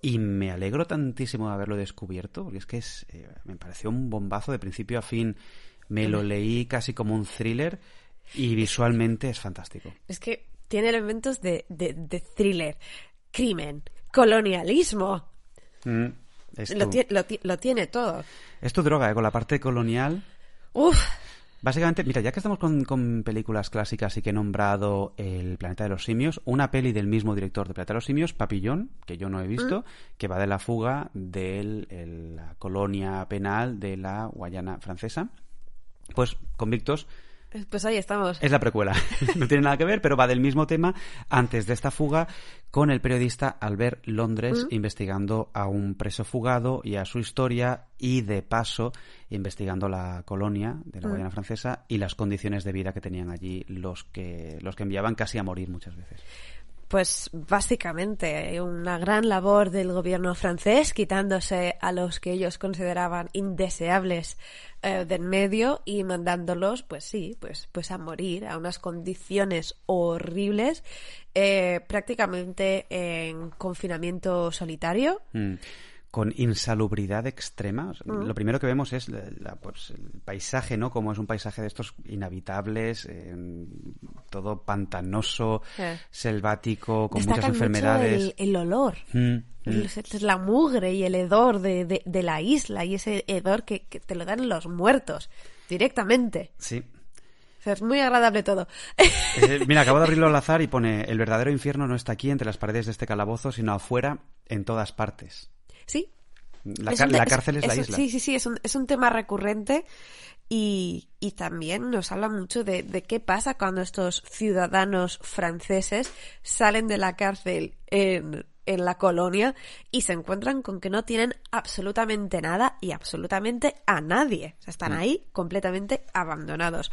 Y me alegro tantísimo de haberlo descubierto, porque es que es, eh, me pareció un bombazo de principio a fin. Me lo leí casi como un thriller y visualmente es fantástico. Es que tiene elementos de, de thriller, crimen, colonialismo. Mm, Lo, tu, tie- lo ti- lo tiene todo. es tu droga, ¿eh? con la parte colonial. Uf, Básicamente, mira, ya que estamos con, con películas clásicas y que he nombrado El planeta de los simios, una peli del mismo director de Planeta de los simios, Papillón, que yo no he visto, que va de la fuga de la colonia penal de la Guayana francesa. Pues Convictos pues ahí estamos. es la precuela. [laughs] no tiene nada que ver, pero va del mismo tema antes de esta fuga con el periodista Albert Londres investigando a un preso fugado y a su historia y de paso investigando la colonia de la Guayana francesa y las condiciones de vida que tenían allí los que los que enviaban casi a morir muchas veces. Pues básicamente una gran labor del gobierno francés, quitándose a los que ellos consideraban indeseables eh, del medio y mandándolos, pues sí, pues, pues a morir a unas condiciones horribles, eh, prácticamente en confinamiento solitario. Mm. Con insalubridad extrema. O sea, Lo primero que vemos es la- la, pues, el paisaje, ¿no? Como es un paisaje de estos inhabitables, eh, todo pantanoso, Eh. selvático, con Destacan muchas enfermedades. mucho el, el olor. Mm, mm. La mugre y el hedor de, de- de la isla y ese hedor que, que te lo dan los muertos directamente. Sí. O sea, es muy agradable todo. Eh, [laughs] mira, acabo de abrirlo al azar y pone: El verdadero infierno no está aquí entre las paredes de este calabozo, sino afuera, en todas partes. Sí. La, Es la cárcel es, la un- isla. Sí, sí, sí, es un, es un tema recurrente y, y también nos habla mucho de, de qué pasa cuando estos ciudadanos franceses salen de la cárcel en, en la colonia y se encuentran con que no tienen absolutamente nada y absolutamente a nadie. O sea, Mm. están ahí completamente abandonados,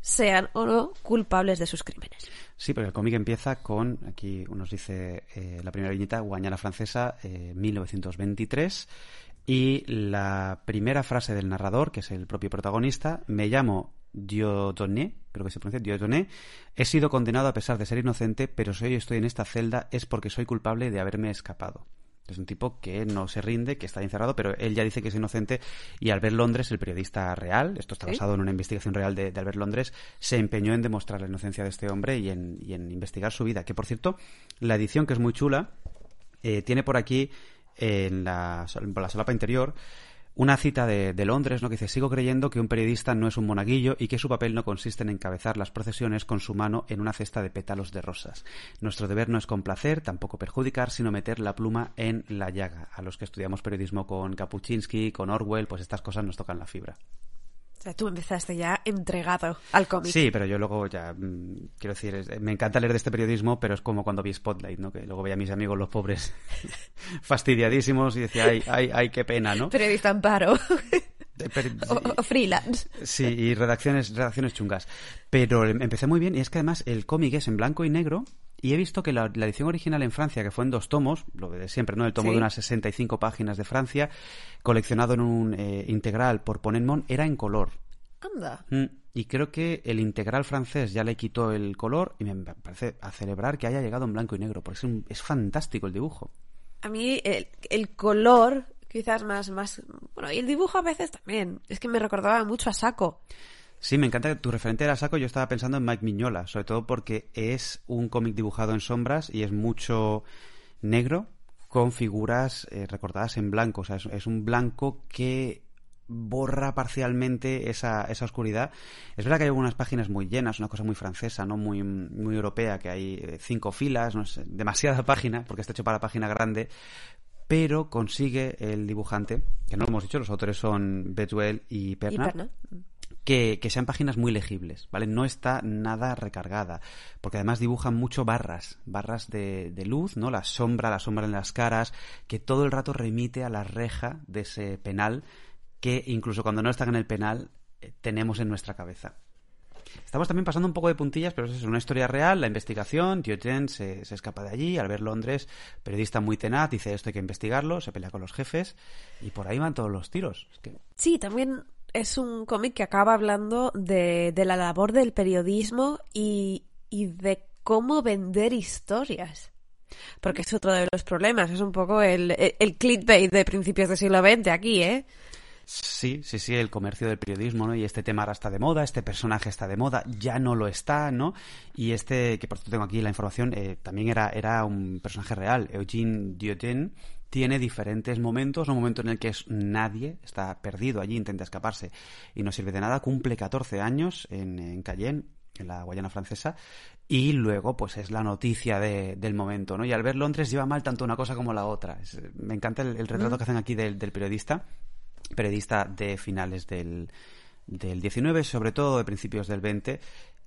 sean o no culpables de sus crímenes. Sí, porque el cómic empieza con, aquí nos dice eh, la primera viñeta, Guayana Francesa, eh, 1923, y la primera frase del narrador, que es el propio protagonista, me llamo Dieudonné, creo que se pronuncia Dieudonné, he sido condenado a pesar de ser inocente, pero si hoy estoy en esta celda es porque soy culpable de haberme escapado. Es un tipo que no se rinde, que está encerrado, pero él ya dice que es inocente y Albert Londres, el periodista real, esto está Sí. basado en una investigación real de, de Albert Londres, se empeñó en demostrar la inocencia de este hombre y en, y en investigar su vida. Que por cierto, la edición que es muy chula, eh, tiene por aquí en la, sol- la solapa interior una cita de, de Londres, ¿no? Que dice, sigo creyendo que un periodista no es un monaguillo y que su papel no consiste en encabezar las procesiones con su mano en una cesta de pétalos de rosas. Nuestro deber no es complacer, tampoco perjudicar, sino meter la pluma en la llaga. A los que estudiamos periodismo con Kapuczynski, con Orwell, pues estas cosas nos tocan la fibra. O sea, tú empezaste ya entregado al cómic. Sí, pero yo luego ya, mm, quiero decir, es- me encanta leer de este periodismo, pero es como cuando vi Spotlight, ¿no? Que luego veía a mis amigos los pobres [laughs] fastidiadísimos y decía, ay, ay, ay, qué pena, ¿no? Periodista en paro. Eh, pero- o, o freelance. Sí, y redacciones, redacciones chungas. Pero em- empecé muy bien y es que además el cómic es en blanco y negro y he visto que la, la edición original en Francia, que fue en dos tomos, lo de siempre, ¿no? El tomo Sí. de unas 65 páginas de Francia, coleccionado en un eh, integral por Ponenmon, era en color. Anda. Mm, Y creo que el integral francés ya le quitó el color y me parece a celebrar que haya llegado en blanco y negro, porque es, un- es fantástico el dibujo. A mí el, el color, quizás más, más... Bueno, y el dibujo a veces también. Es que me recordaba mucho a Saco. Sí, me encanta que tu referente era Saco. Yo estaba pensando en Mike Miñola, sobre todo porque es un cómic dibujado en sombras y es mucho negro con figuras eh, recortadas en blanco. O sea, es, es un blanco que borra parcialmente esa, esa oscuridad. Es verdad que hay algunas páginas muy llenas, una cosa muy francesa, no muy, muy europea, que hay eh, cinco filas, no sé, demasiada [laughs] página, porque está hecho para página grande, pero consigue el dibujante, que no lo hemos dicho, los autores son Betuel y Y Perna, Perna. Que, sean páginas muy legibles, ¿vale? No está nada recargada, porque además dibujan mucho barras, barras de, de luz, ¿no? La sombra, la sombra en las caras, que todo el rato remite a la reja de ese penal que incluso cuando no están en el penal eh, tenemos en nuestra cabeza. Estamos también pasando un poco de puntillas, pero es una historia real, la investigación, Diogen se, se escapa de allí, al ver Londres, periodista muy tenaz, dice esto hay que investigarlo, se pelea con los jefes y por ahí van todos los tiros. Sí, también es un cómic que acaba hablando de, de la labor del periodismo y, y de cómo vender historias. Porque es otro de los problemas, es un poco el, el, clickbait de principios del siglo XX aquí, ¿eh? Sí, sí, sí, el comercio del periodismo, ¿no? Y este tema ahora está de moda, este personaje está de moda, ya no lo está, ¿no? Y este, que por cierto tengo aquí la información, eh, también era, era un personaje real, Eugene Diogen, tiene diferentes momentos, un momento en el que es nadie, está perdido allí, intenta escaparse y no sirve de nada, cumple 14 años en, en Cayenne, en la Guayana francesa, y luego pues es la noticia de- del momento, ¿no? Y al ver Londres lleva mal tanto una cosa como la otra. Es- me encanta el, el retrato que hacen aquí del, del periodista, periodista de finales del, del 19, sobre todo de principios del 20,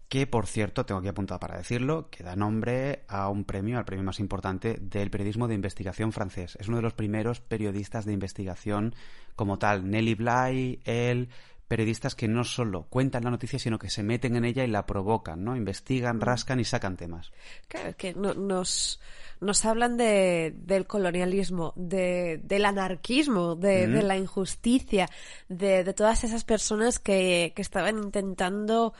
que por cierto, tengo aquí apuntado para decirlo, que da nombre a un premio, al premio más importante del periodismo de investigación francés. Es uno de los primeros periodistas de investigación como tal. Nelly Bly, él, periodistas que no solo cuentan la noticia, sino que se meten en ella y la provocan, ¿no? Investigan, rascan y sacan temas. Claro, es que no- nos, nos hablan de, del colonialismo, de, del anarquismo, de, de la injusticia, de, de todas esas personas que, que estaban intentando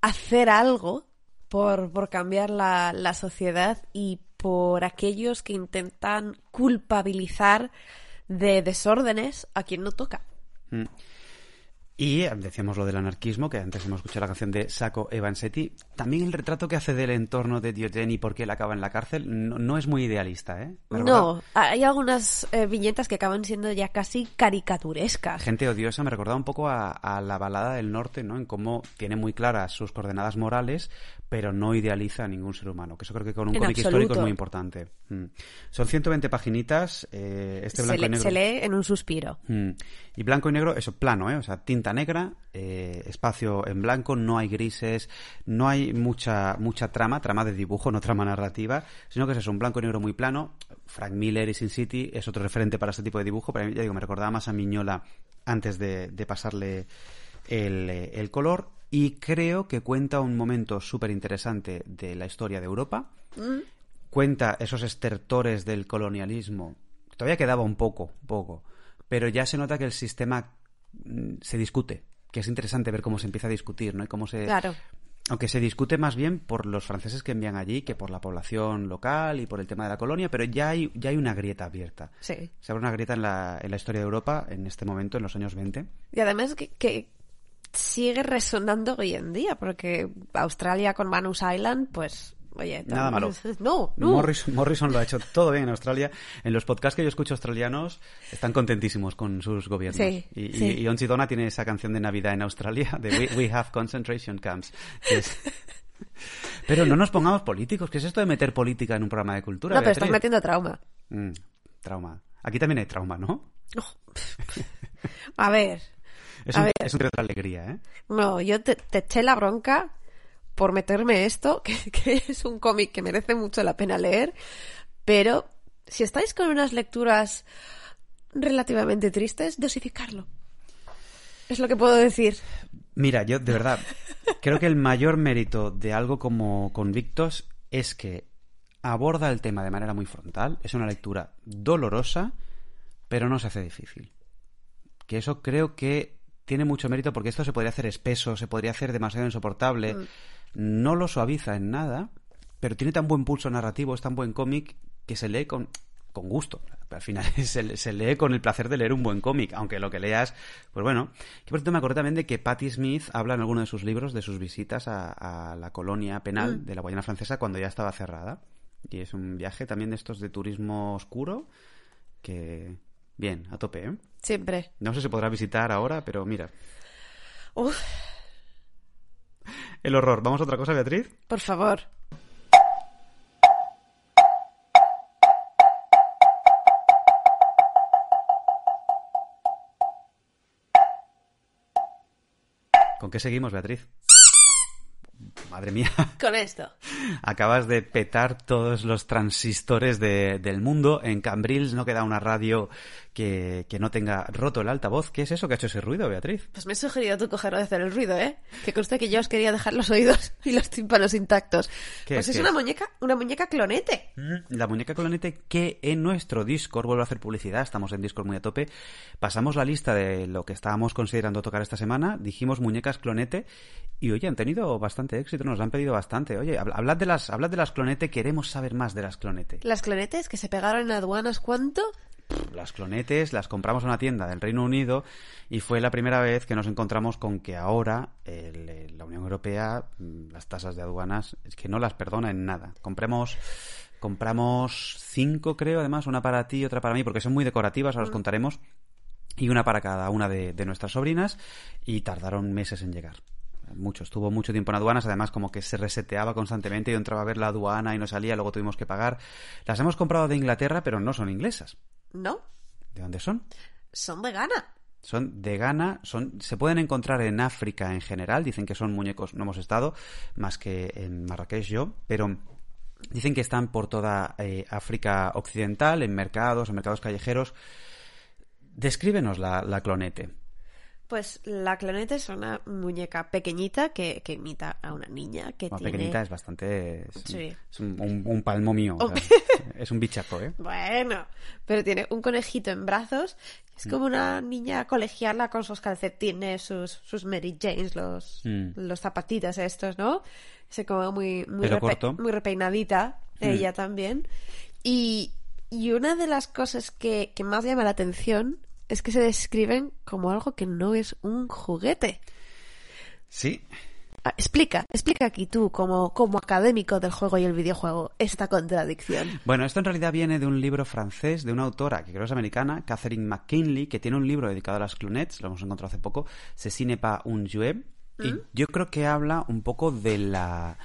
hacer algo por, por cambiar la, la sociedad y por aquellos que intentan culpabilizar de desórdenes a quien no toca. Mm. Y decíamos lo del anarquismo, que antes hemos escuchado la canción de Sacco e Vanzetti. También el retrato que hace del entorno de Diogen y por qué él acaba en la cárcel no, no es muy idealista, ¿eh? No, hay algunas eh, viñetas que acaban siendo ya casi caricaturescas. Gente odiosa me recordaba un poco a, a la balada del norte, ¿no? En cómo tiene muy claras sus coordenadas morales, pero no idealiza a ningún ser humano. Que eso creo que con un cómic histórico es muy importante. Mm. Son 120 paginitas, eh, este se, blanco y le- negro. se lee en un suspiro. Mm. Y blanco y negro, eso, plano, ¿eh? O sea, tinta negra, eh, espacio en blanco, no hay grises, no hay mucha, mucha trama, trama de dibujo, no trama narrativa, sino que es eso, un blanco y negro muy plano. Frank Miller y Sin City es otro referente para este tipo de dibujo, pero ya digo, me recordaba más a Miñola antes de, de pasarle el, eh, el color. Y creo que cuenta un momento súper interesante de la historia de Europa. Cuenta esos estertores del colonialismo. Todavía quedaba un poco, poco. Pero ya se nota que el sistema mm, se discute. Que es interesante ver cómo se empieza a discutir, ¿no? Y cómo se. Claro. Aunque se discute más bien por los franceses que envían allí que por la población local y por el tema de la colonia, pero ya hay, ya hay una grieta abierta. Sí. Se abre una grieta en la, en la historia de Europa en este momento, en los años 20. Y además que, que sigue resonando hoy en día, porque Australia con Manus Island, pues, oye... Nada malo. [laughs] No, no. Morris- Morrison lo ha hecho todo bien en Australia. En los podcasts que yo escucho australianos están contentísimos con sus gobiernos. Sí, y, sí. y Onsi Donna tiene esa canción de Navidad en Australia, de We, We Have Concentration Camps. es- [laughs] Pero no nos pongamos políticos. ¿Qué es esto de meter política en un programa de cultura? No, pero estás metiendo trauma. Mm, trauma. Aquí también hay trauma, ¿no? [laughs] A ver, Es un, ver. es un tiro de alegría, ¿eh? no, yo te, te eché la bronca por meterme esto, [laughs] que, que es un cómic que merece mucho la pena leer, pero si estáis con unas lecturas relativamente tristes, dosificarlo. Es lo que puedo decir. Mira, yo de verdad creo que el mayor mérito de algo como Convictos es que aborda el tema de manera muy frontal, es una lectura dolorosa, pero no se hace difícil. Que eso creo que tiene mucho mérito porque esto se podría hacer espeso, se podría hacer demasiado insoportable, no lo suaviza en nada, pero tiene tan buen pulso narrativo, es tan buen cómic que se lee con, con gusto. Al final [laughs] se, se lee con el placer de leer un buen cómic, aunque lo que leas, pues bueno. Que por cierto me acordé también de que Patti Smith habla en alguno de sus libros de sus visitas a, a la colonia penal de la Guayana Francesa cuando ya estaba cerrada. Y es un viaje también de estos de turismo oscuro que... Bien, a tope, ¿eh? Siempre. No sé si podrá visitar ahora, pero mira. Uf, El horror. ¿Vamos a otra cosa, Beatriz? por favor. ¿Con qué seguimos, Beatriz? Madre mía. [laughs] Con esto. Acabas de petar todos los transistores de- del mundo. En Cambrils no queda una radio que, que no tenga roto el altavoz. ¿Qué es eso que ha hecho ese ruido, Beatriz? Pues me he sugerido tú cogerlo de hacer el ruido, ¿eh? Que conste que yo os quería dejar los oídos [laughs] y los tímpanos intactos. ¿Qué pues es? es, ¿Qué una es? muñeca, una muñeca clonete. La muñeca clonete que en nuestro Discord, vuelvo a hacer publicidad, estamos en Discord muy a tope, pasamos la lista de lo que estábamos considerando tocar esta semana, dijimos muñecas clonete y oye, han tenido bastante éxito, nos han pedido bastante. Oye, habl- hablad de las, hablad de las clonete, queremos saber más de las clonete. Las clonetes que se pegaron en aduanas, ¿cuánto? Las clonetes las compramos en una tienda del Reino Unido y fue la primera vez que nos encontramos con que ahora el- la Unión Europea, mm, las tasas de aduanas, es que no las perdona en nada. Compremos, compramos cinco, creo, además, una para ti y otra para mí, porque son muy decorativas, ahora os contaremos, y una para cada una de, de nuestras sobrinas, y tardaron meses en llegar. Mucho, estuvo mucho tiempo en aduanas, además como que se reseteaba constantemente, yo entraba a ver la aduana y no salía, luego tuvimos que pagar. Las hemos comprado de Inglaterra, pero no son inglesas. No, ¿De dónde son? son de Ghana. Son de Ghana, son, se pueden encontrar en África en general, dicen que son muñecos, no hemos estado, más que en Marrakech yo, pero dicen que están por toda eh, África occidental, en mercados, en mercados callejeros. Descríbenos la, la clonete. Pues la clonete es una muñeca pequeñita que, que imita a una niña que Bueno, tiene... pequeñita es bastante... Es, Sí. es un, un- un palmo mío, o sea, Hombre. es un bichaco, ¿eh? Bueno, pero tiene un conejito en brazos. Es como una niña colegiala con sus calcetines, sus, sus Mary Janes, los, Mm. los zapatitos estos, ¿no? Se como muy, muy, repe- corto. muy repeinadita, ella también. Y, y una de las cosas que, que más llama la atención es que se describen como algo que no es un juguete. Sí, Ah, Explica, explica aquí tú, como, como académico del juego y el videojuego, esta contradicción. Bueno, esto en realidad viene de un libro francés de una autora que creo es americana, Catherine McKinley, que tiene un libro dedicado a las clonettes, lo hemos encontrado hace poco, n'est pas un jouet, y yo creo que habla un poco de la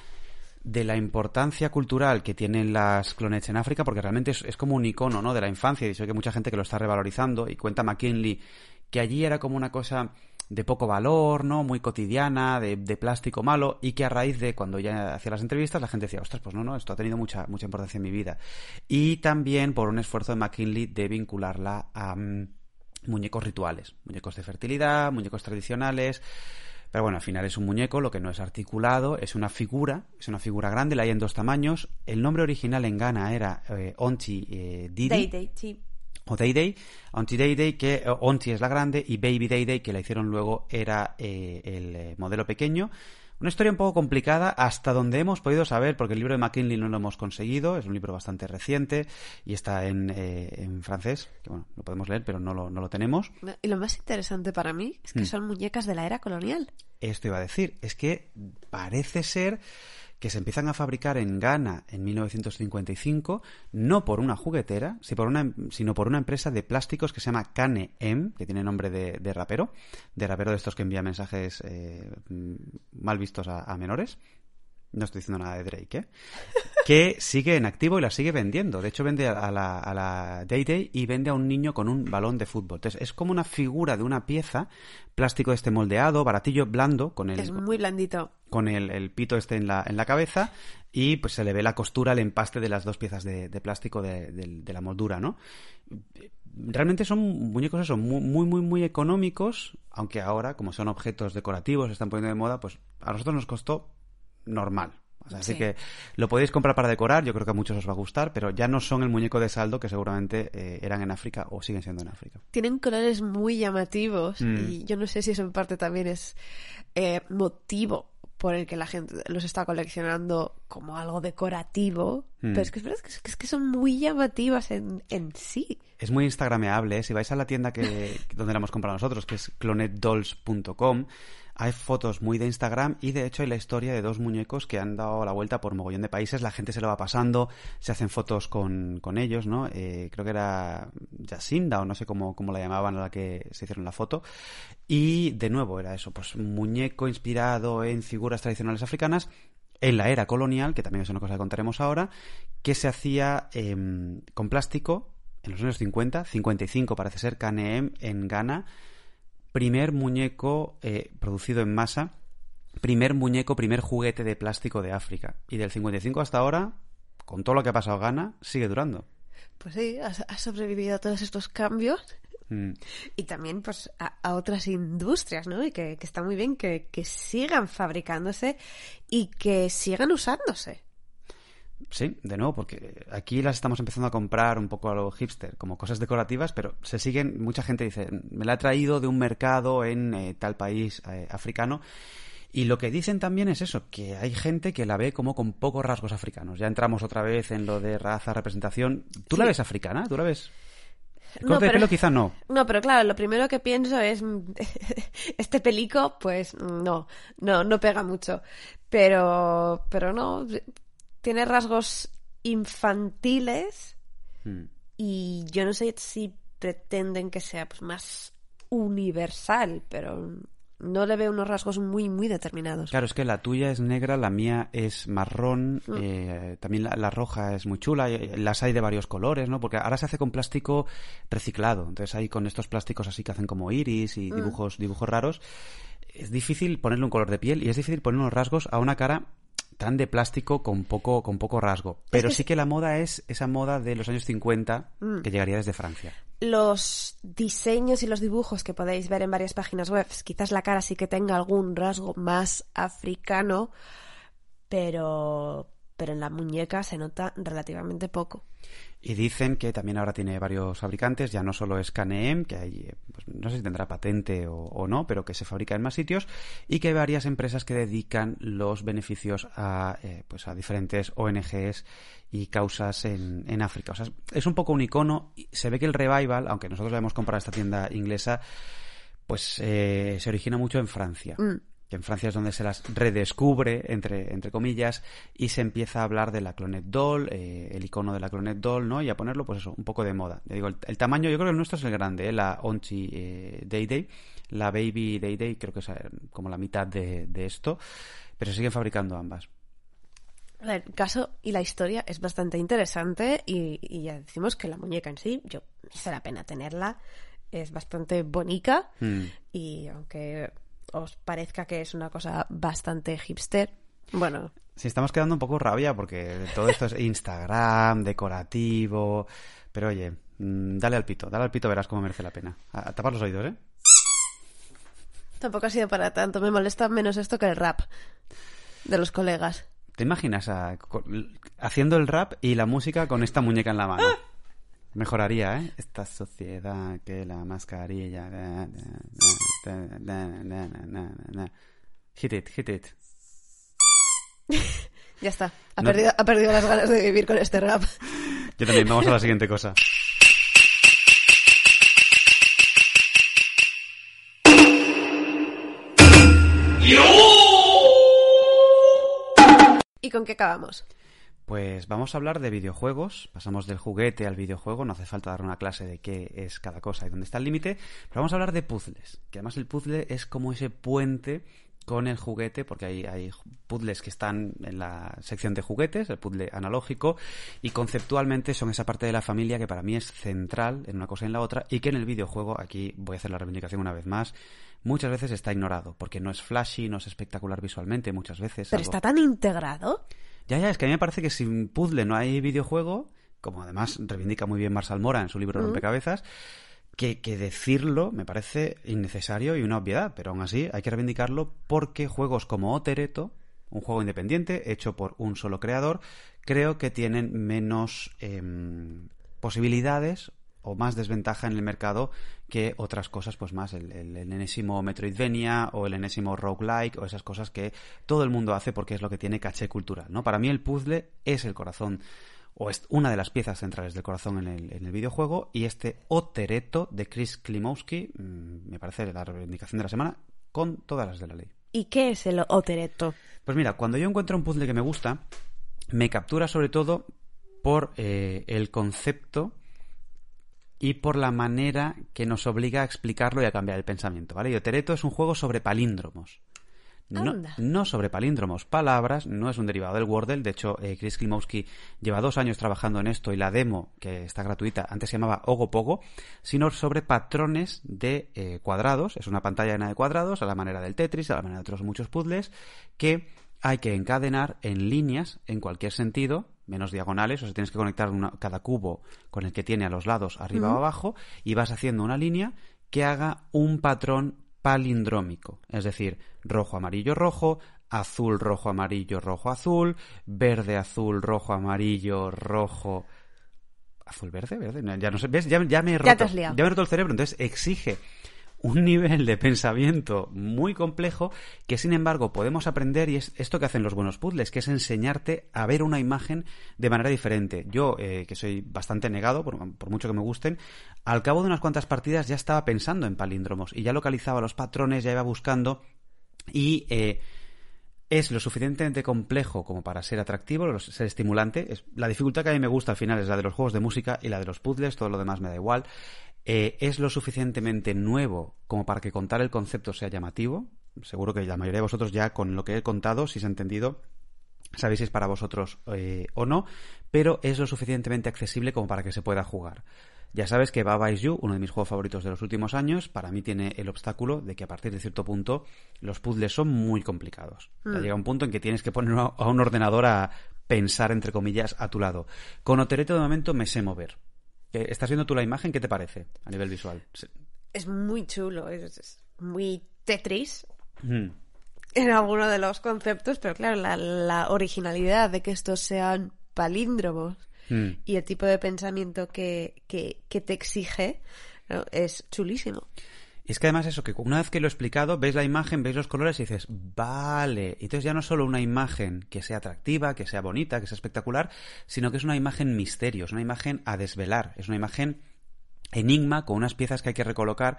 de la importancia cultural que tienen las clonettes en África, porque realmente es, como un icono ¿no? de la infancia, y sé que hay mucha gente que lo está revalorizando, y cuenta McKinley que allí era como una cosa de poco valor, ¿no? Muy cotidiana, de, de plástico malo, y que a raíz de cuando ya hacía las entrevistas la gente decía, ostras, pues no, no, esto ha tenido mucha, mucha importancia en mi vida. Y también por un esfuerzo de McKinley de vincularla a mm, muñecos rituales, muñecos de fertilidad, muñecos tradicionales, pero bueno, al final es un muñeco, lo que no es articulado, es una figura, es una figura grande, la hay en dos tamaños. El nombre original en Ghana era eh, Onti eh, Didi Day Day, sí. o Day Day, Auntie Day Day, que eh, Auntie es la grande, y Baby Day Day, que la hicieron luego, era eh, el modelo pequeño. Una historia un poco complicada hasta donde hemos podido saber, porque el libro de McKinley no lo hemos conseguido, es un libro bastante reciente y está en, eh, en francés, que bueno, lo podemos leer, pero no lo, no lo tenemos. Y lo más interesante para mí es que Mm. son muñecas de la era colonial. Esto iba a decir, es que parece ser que se empiezan a fabricar en Ghana en 1955, no por una juguetera, una- sino por una empresa de plásticos que se llama Cane M, que tiene nombre de, rapero, de rapero de estos que envía mensajes eh, mal vistos a menores. No estoy diciendo nada de Drake, ¿eh? Que sigue en activo y la sigue vendiendo. De hecho, vende a la, a la Day Day y vende a un niño con un balón de fútbol. Entonces, es como una figura de una pieza, plástico este moldeado, baratillo, blando, con el, Es muy blandito. con el, el pito este en la, en la cabeza y pues se le ve la costura, el empaste de las dos piezas de, de plástico de, de- de la moldura, ¿no? Realmente son muñecos eso, muy, muy, muy, muy económicos, aunque ahora, como son objetos decorativos, se están poniendo de moda, pues a nosotros nos costó normal. Así Sí. que lo podéis comprar para decorar, yo creo que a muchos os va a gustar, pero ya no son el muñeco de saldo que seguramente eh, eran en África o siguen siendo en África. Tienen colores muy llamativos Mm. y yo no sé si eso en parte también es eh, motivo por el que la gente los está coleccionando como algo decorativo. Mm. Pero es que es verdad que, es- que es que son muy llamativas en, en sí. Es muy instagrameable, ¿eh? si vais a la tienda que donde la hemos comprado nosotros, que es clonetdolls.com, Hay fotos muy de Instagram y de hecho hay la historia de dos muñecos que han dado la vuelta por mogollón de países. La gente se lo va pasando, se hacen fotos con, con ellos, ¿no? Eh, creo que era Jacinda o no sé cómo, cómo la llamaban a la que se hicieron la foto. Y de nuevo era eso, pues muñeco inspirado en figuras tradicionales africanas en la era colonial, que también es una cosa que contaremos ahora, que se hacía em, con plástico en los años 50, 55 parece ser, Canem en Ghana, primer muñeco eh, producido en masa, primer muñeco, primer juguete de plástico de África. Y del 55 hasta ahora, con todo lo que ha pasado Ghana, sigue durando. Pues sí, ha, sobrevivido a todos estos cambios Mm. y también pues a, a otras industrias, ¿no? Y que, que está muy bien que, que sigan fabricándose y que sigan usándose. Sí, de nuevo, porque aquí las estamos empezando a comprar un poco a lo hipster, como cosas decorativas, pero se siguen, mucha gente dice, me la he traído de un mercado en eh, tal país eh, africano. Y lo que dicen también es eso, que hay gente que la ve como con pocos rasgos africanos. Ya entramos otra vez en lo de raza, representación. ¿Tú la ves africana? ¿Tú la ves? El No, corte de pero- pelo quizá no. No, pero claro, lo primero que pienso es [laughs] este pelico, pues no, no, no pega mucho. Pero, pero no, tiene rasgos infantiles Mm. y yo no sé si pretenden que sea pues, más universal, pero no le veo unos rasgos muy, muy determinados. Claro, es que la tuya es negra, la mía es marrón, Mm. eh, también la, la roja es muy chula, y- las hay de varios colores, ¿no? Porque ahora se hace con plástico reciclado, entonces hay con estos plásticos así que hacen como iris y Mm. dibujos, dibujos raros. Es difícil ponerle un color de piel y es difícil poner unos rasgos a una cara tan de plástico con poco, con poco rasgo. Pero que sí que la moda es esa moda de los años 50 Mm. que llegaría desde Francia. Los diseños y los dibujos que podéis ver en varias páginas web, quizás la cara sí que tenga algún rasgo más africano, pero, pero en la muñeca se nota relativamente poco. Y dicen que también ahora tiene varios fabricantes, ya no solo es Canem, que hay, eh, pues, no sé si tendrá patente o, no, pero que se fabrica en más sitios, y que hay varias empresas que dedican los beneficios a, eh, pues a diferentes ONGs y causas en, en África. O sea, es- un poco un icono, se ve que el revival, aunque nosotros lo hemos comprado esta tienda inglesa, pues eh, se origina mucho en Francia Mm. Que en Francia es donde se las redescubre, entre, entre comillas, y se empieza a hablar de la Clonette Doll, eh, el icono de la Clonette Doll, ¿no? Y a ponerlo, pues eso, un poco de moda. Ya digo, el, el tamaño, yo creo que el nuestro es el grande, ¿eh? la Onchi eh, Day Day, la Baby Day Day, creo que es como la mitad de, de esto, pero se siguen fabricando ambas. El caso y la historia es bastante interesante y, y ya decimos que la muñeca en sí, yo merece la pena tenerla, es bastante bonita Mm. y aunque os parezca que es una cosa bastante hipster, bueno, Sí, estamos quedando un poco rabia porque todo esto es [laughs] Instagram, decorativo, pero oye, mm, dale al pito, dale al pito, verás cómo merece la pena. A, a tapar los oídos, ¿eh? tampoco ha sido para tanto, me molesta menos esto que el rap de los colegas. ¿Te imaginas a- haciendo el rap y la música con esta muñeca en la mano? Mejoraría, ¿eh? Esta sociedad que la mascarilla... da, da, da, Hit it, hit it. [laughs] Ya está, ha, No- perdido, ha perdido las ganas de vivir con este rap. Yo también, vamos a la siguiente cosa. ¿Y con qué acabamos? Pues vamos a hablar de videojuegos. Pasamos del juguete al videojuego. No hace falta dar una clase de qué es cada cosa y dónde está el límite. Pero vamos a hablar de puzzles. Que además el puzzle es como ese puente con el juguete, porque hay, hay puzzles que están en la sección de juguetes, el puzzle analógico, y conceptualmente son esa parte de la familia que para mí es central en una cosa y en la otra, y que en el videojuego, aquí voy a hacer la reivindicación una vez más, muchas veces está ignorado, porque no es flashy, no es espectacular visualmente, muchas veces. Pero algo- está tan integrado. Ya, ya, es que a mí me parece que sin puzzle no hay videojuego, como además reivindica muy bien Marshall Mora en su libro Mm. Rompecabezas, que, que decirlo me parece innecesario y una obviedad, pero aún así hay que reivindicarlo porque juegos como Otereto, un juego independiente hecho por un solo creador, creo que tienen menos em, posibilidades o más desventaja en el mercado que otras cosas, pues más el, el, el enésimo Metroidvania o el enésimo roguelike o esas cosas que todo el mundo hace porque es lo que tiene caché cultural, ¿no? Para mí el puzzle es el corazón o es una de las piezas centrales del corazón en el, en el videojuego y este Otereto de Chris Klimowski mm, me parece la reivindicación de la semana con todas las de la ley. ¿Y qué es el otereto? Pues mira, cuando yo encuentro un puzzle que me gusta, me captura sobre todo por eh, el concepto y por la manera que nos obliga a explicarlo y a cambiar el pensamiento, ¿vale? Es un juego sobre palíndromos. No sobre palíndromos, palabras, no es un derivado del Wordle. De hecho, eh, Chris Klimowski lleva dos años trabajando en esto y la demo, que está gratuita, antes se llamaba Ogopogo, sino sobre patrones de eh, cuadrados. Es una pantalla llena de cuadrados, a la manera del Tetris, a la manera de otros muchos puzzles, que hay que encadenar en líneas en cualquier sentido, menos diagonales, o sea, tienes que conectar una- cada cubo con el que tiene a los lados, arriba o abajo, y vas haciendo una línea que haga un patrón palindrómico, es decir, rojo, amarillo, rojo, azul, rojo, amarillo, rojo, azul, verde, azul, rojo, amarillo, rojo, azul, verde, verde, ya no sé, ¿ves? Ya, ya me he roto, Ya te has liado. ya me he roto el cerebro, entonces exige un nivel de pensamiento muy complejo que sin embargo podemos aprender y es esto que hacen los buenos puzzles, que es enseñarte a ver una imagen de manera diferente. Yo, eh, que soy bastante negado, por, mucho que me gusten, al cabo de unas cuantas partidas ya estaba pensando en palíndromos y ya localizaba los patrones, ya iba buscando y eh, es lo suficientemente complejo como para ser atractivo, ser estimulante. Es, la dificultad que a mí me gusta al final es la de los juegos de música y la de los puzzles, todo lo demás me da igual. Eh, es lo suficientemente nuevo como para que contar el concepto sea llamativo. Seguro que la mayoría de vosotros ya con lo que he contado, si se ha entendido, sabéis si es para vosotros eh, o no, pero es lo suficientemente accesible como para que se pueda jugar. Ya sabes que Baba Is You, uno de mis juegos favoritos de los últimos años, para mí tiene el obstáculo de que a partir de cierto punto los puzzles son muy complicados. Ya llega un punto en que tienes que poner a a un ordenador a pensar, entre comillas, a tu lado. Con Otereto de momento me sé mover. Eh, ¿Estás viendo tú la imagen? ¿Qué te parece a nivel visual? Es muy chulo, es, es muy Tetris Mm. en alguno de los conceptos, pero claro, la, la originalidad de que estos sean palíndromos Mm. y el tipo de pensamiento que, que, que te exige ¿no? es chulísimo. Y es que además eso, que una vez que lo he explicado, ves la imagen, ves los colores y dices, vale. Y Entonces ya no es solo una imagen que sea atractiva, que sea bonita, que sea espectacular, sino que es una imagen misterio, es una imagen a desvelar, es una imagen enigma con unas piezas que hay que recolocar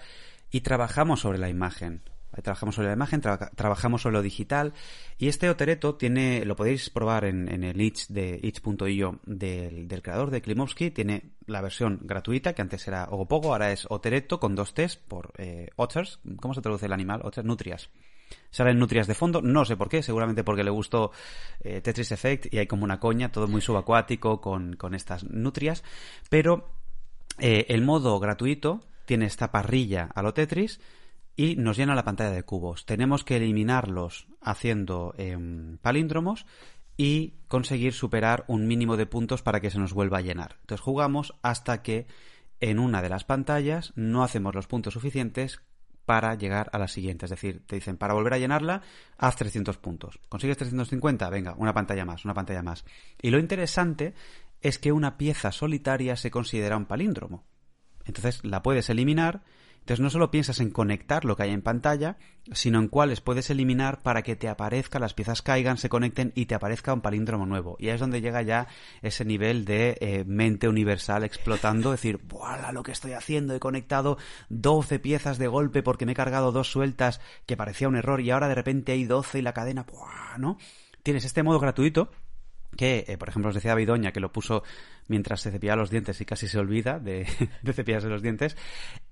y trabajamos sobre la imagen. Ahí Trabajamos sobre la imagen, traba- trabajamos sobre lo digital y este Otereto tiene, lo podéis probar en, el itch de itch.io del, del creador de Klimovsky, tiene la versión gratuita que antes era Ogopogo, ahora es Otereto con dos T's por eh, Otters, ¿cómo se traduce el animal? Otters, nutrias. Salen nutrias de fondo, no sé por qué, seguramente porque le gustó eh, Tetris Effect y hay como una coña, todo muy subacuático con, con estas nutrias, pero eh, el modo gratuito tiene esta parrilla a lo Tetris y nos llena la pantalla de cubos. Tenemos que eliminarlos haciendo em, palíndromos y conseguir superar un mínimo de puntos para que se nos vuelva a llenar. Entonces jugamos hasta que en una de las pantallas no hacemos los puntos suficientes para llegar a la siguiente. Es decir, te dicen, para volver a llenarla, haz 300 puntos. ¿Consigues 350? Venga, una pantalla más, una pantalla más. Y lo interesante es que una pieza solitaria se considera un palíndromo. Entonces la puedes eliminar. Entonces no solo piensas en conectar lo que hay en pantalla, sino en cuáles puedes eliminar para que te aparezca, las piezas caigan, se conecten y te aparezca un palíndromo nuevo. Y ahí es donde llega ya ese nivel de eh, mente universal explotando, decir, ¡buah! Lo que estoy haciendo, he conectado 12 piezas de golpe porque me he cargado dos sueltas que parecía un error y ahora de repente hay 12 y la cadena, ¡buah! ¿no? Tienes este modo gratuito que, eh, por ejemplo, os decía Bidoña que lo puso mientras se cepillaba los dientes y casi se olvida [laughs] de, cepillarse los dientes.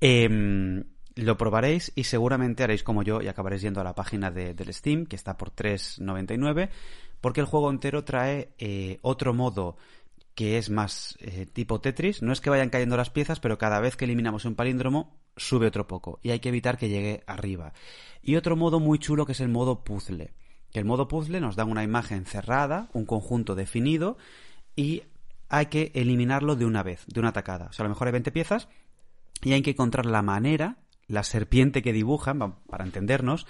Em, lo probaréis y seguramente haréis como yo y acabaréis yendo a la página de- del Steam, que está por 3,99, porque el juego entero trae eh, otro modo que es más eh, tipo Tetris. No es que vayan cayendo las piezas, pero cada vez que eliminamos un palíndromo, sube otro poco. Y hay que evitar que llegue arriba. Y otro modo muy chulo que es el modo puzzle. Que el modo puzzle nos da una imagen cerrada, un conjunto definido, y hay que eliminarlo de una vez, de una tacada. O sea, a lo mejor hay 20 piezas y hay que encontrar la manera, la serpiente que dibujan, para entendernos,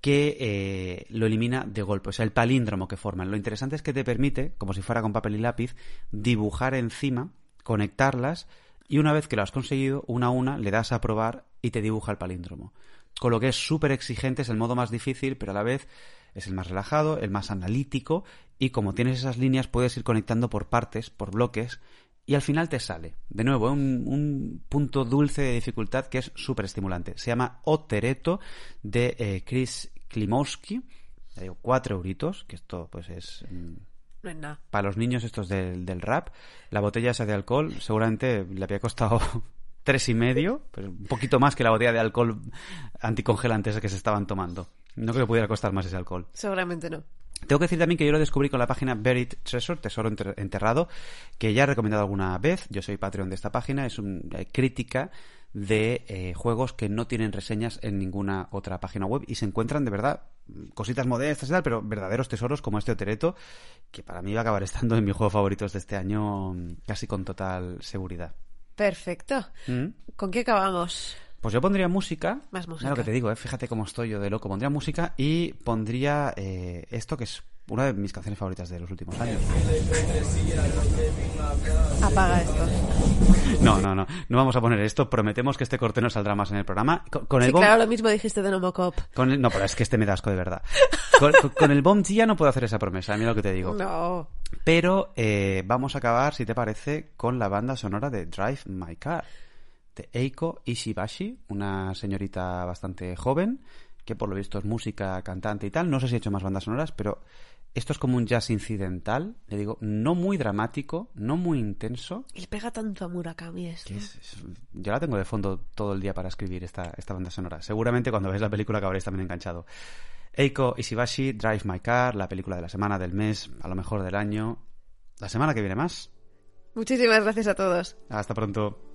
que eh, lo elimina de golpe, o sea, el palíndromo que forman. Lo interesante es que te permite, como si fuera con papel y lápiz, dibujar encima, conectarlas, y una vez que lo has conseguido, una a una, le das a probar y te dibuja el palíndromo. Con lo que es súper exigente, es el modo más difícil, pero a la vez es el más relajado, el más analítico, y como tienes esas líneas, puedes ir conectando por partes, por bloques, y al final te sale. De nuevo, un, un punto dulce de dificultad que es súper estimulante. Se llama Otereto de eh, Chris Klimowski. Ya digo, cuatro euritos, que esto pues es... mm, No es nada. para los niños estos del, del rap, la botella esa de alcohol seguramente le había costado [laughs] tres y medio, pues un poquito más que la botella de alcohol anticongelante esa que se estaban tomando. No creo que pudiera costar más ese alcohol. Seguramente no. Tengo que decir también que yo lo descubrí con la página Buried Treasure, Tesoro Enter- Enterrado, que ya he recomendado alguna vez. Yo soy Patreon de esta página. Es una crítica de eh, juegos que no tienen reseñas en ninguna otra página web y se encuentran de verdad cositas modestas y tal, pero verdaderos tesoros como este Otereto, que para mí va a acabar [laughs] estando en mis juegos favoritos de este año mm, casi con total seguridad. Perfecto. ¿Mm? ¿Con qué acabamos? Pues yo pondría música. Más música. Mira lo que te digo, ¿eh? fíjate cómo estoy yo de loco. Pondría música y pondría eh, esto que es una de mis canciones favoritas de los últimos años. Apaga esto. No, no, no. No vamos a poner esto. Prometemos que este corte no saldrá más en el programa. Con, con el Sí, bomb... claro, lo mismo dijiste de Nomocop. con el- No, pero es que este me da asco de verdad. Con, con- con el bomb ya no puedo hacer esa promesa, mira lo que te digo. No. Pero eh, vamos a acabar, si te parece, con la banda sonora de Drive My Car, de Eiko Ishibashi, una señorita bastante joven, que por lo visto es música, cantante y tal. No sé si ha hecho más bandas sonoras, pero esto es como un jazz incidental, le digo, no muy dramático, no muy intenso. Y pega tanto a Murakami esto. que es- es- yo la tengo de fondo todo el día para escribir esta, esta banda sonora. Seguramente cuando veáis la película acabaréis también enganchado. Eiko Ishibashi, Drive My Car, la película de la semana, del mes, a lo mejor del año. La semana que viene más. Muchísimas gracias a todos. Hasta pronto.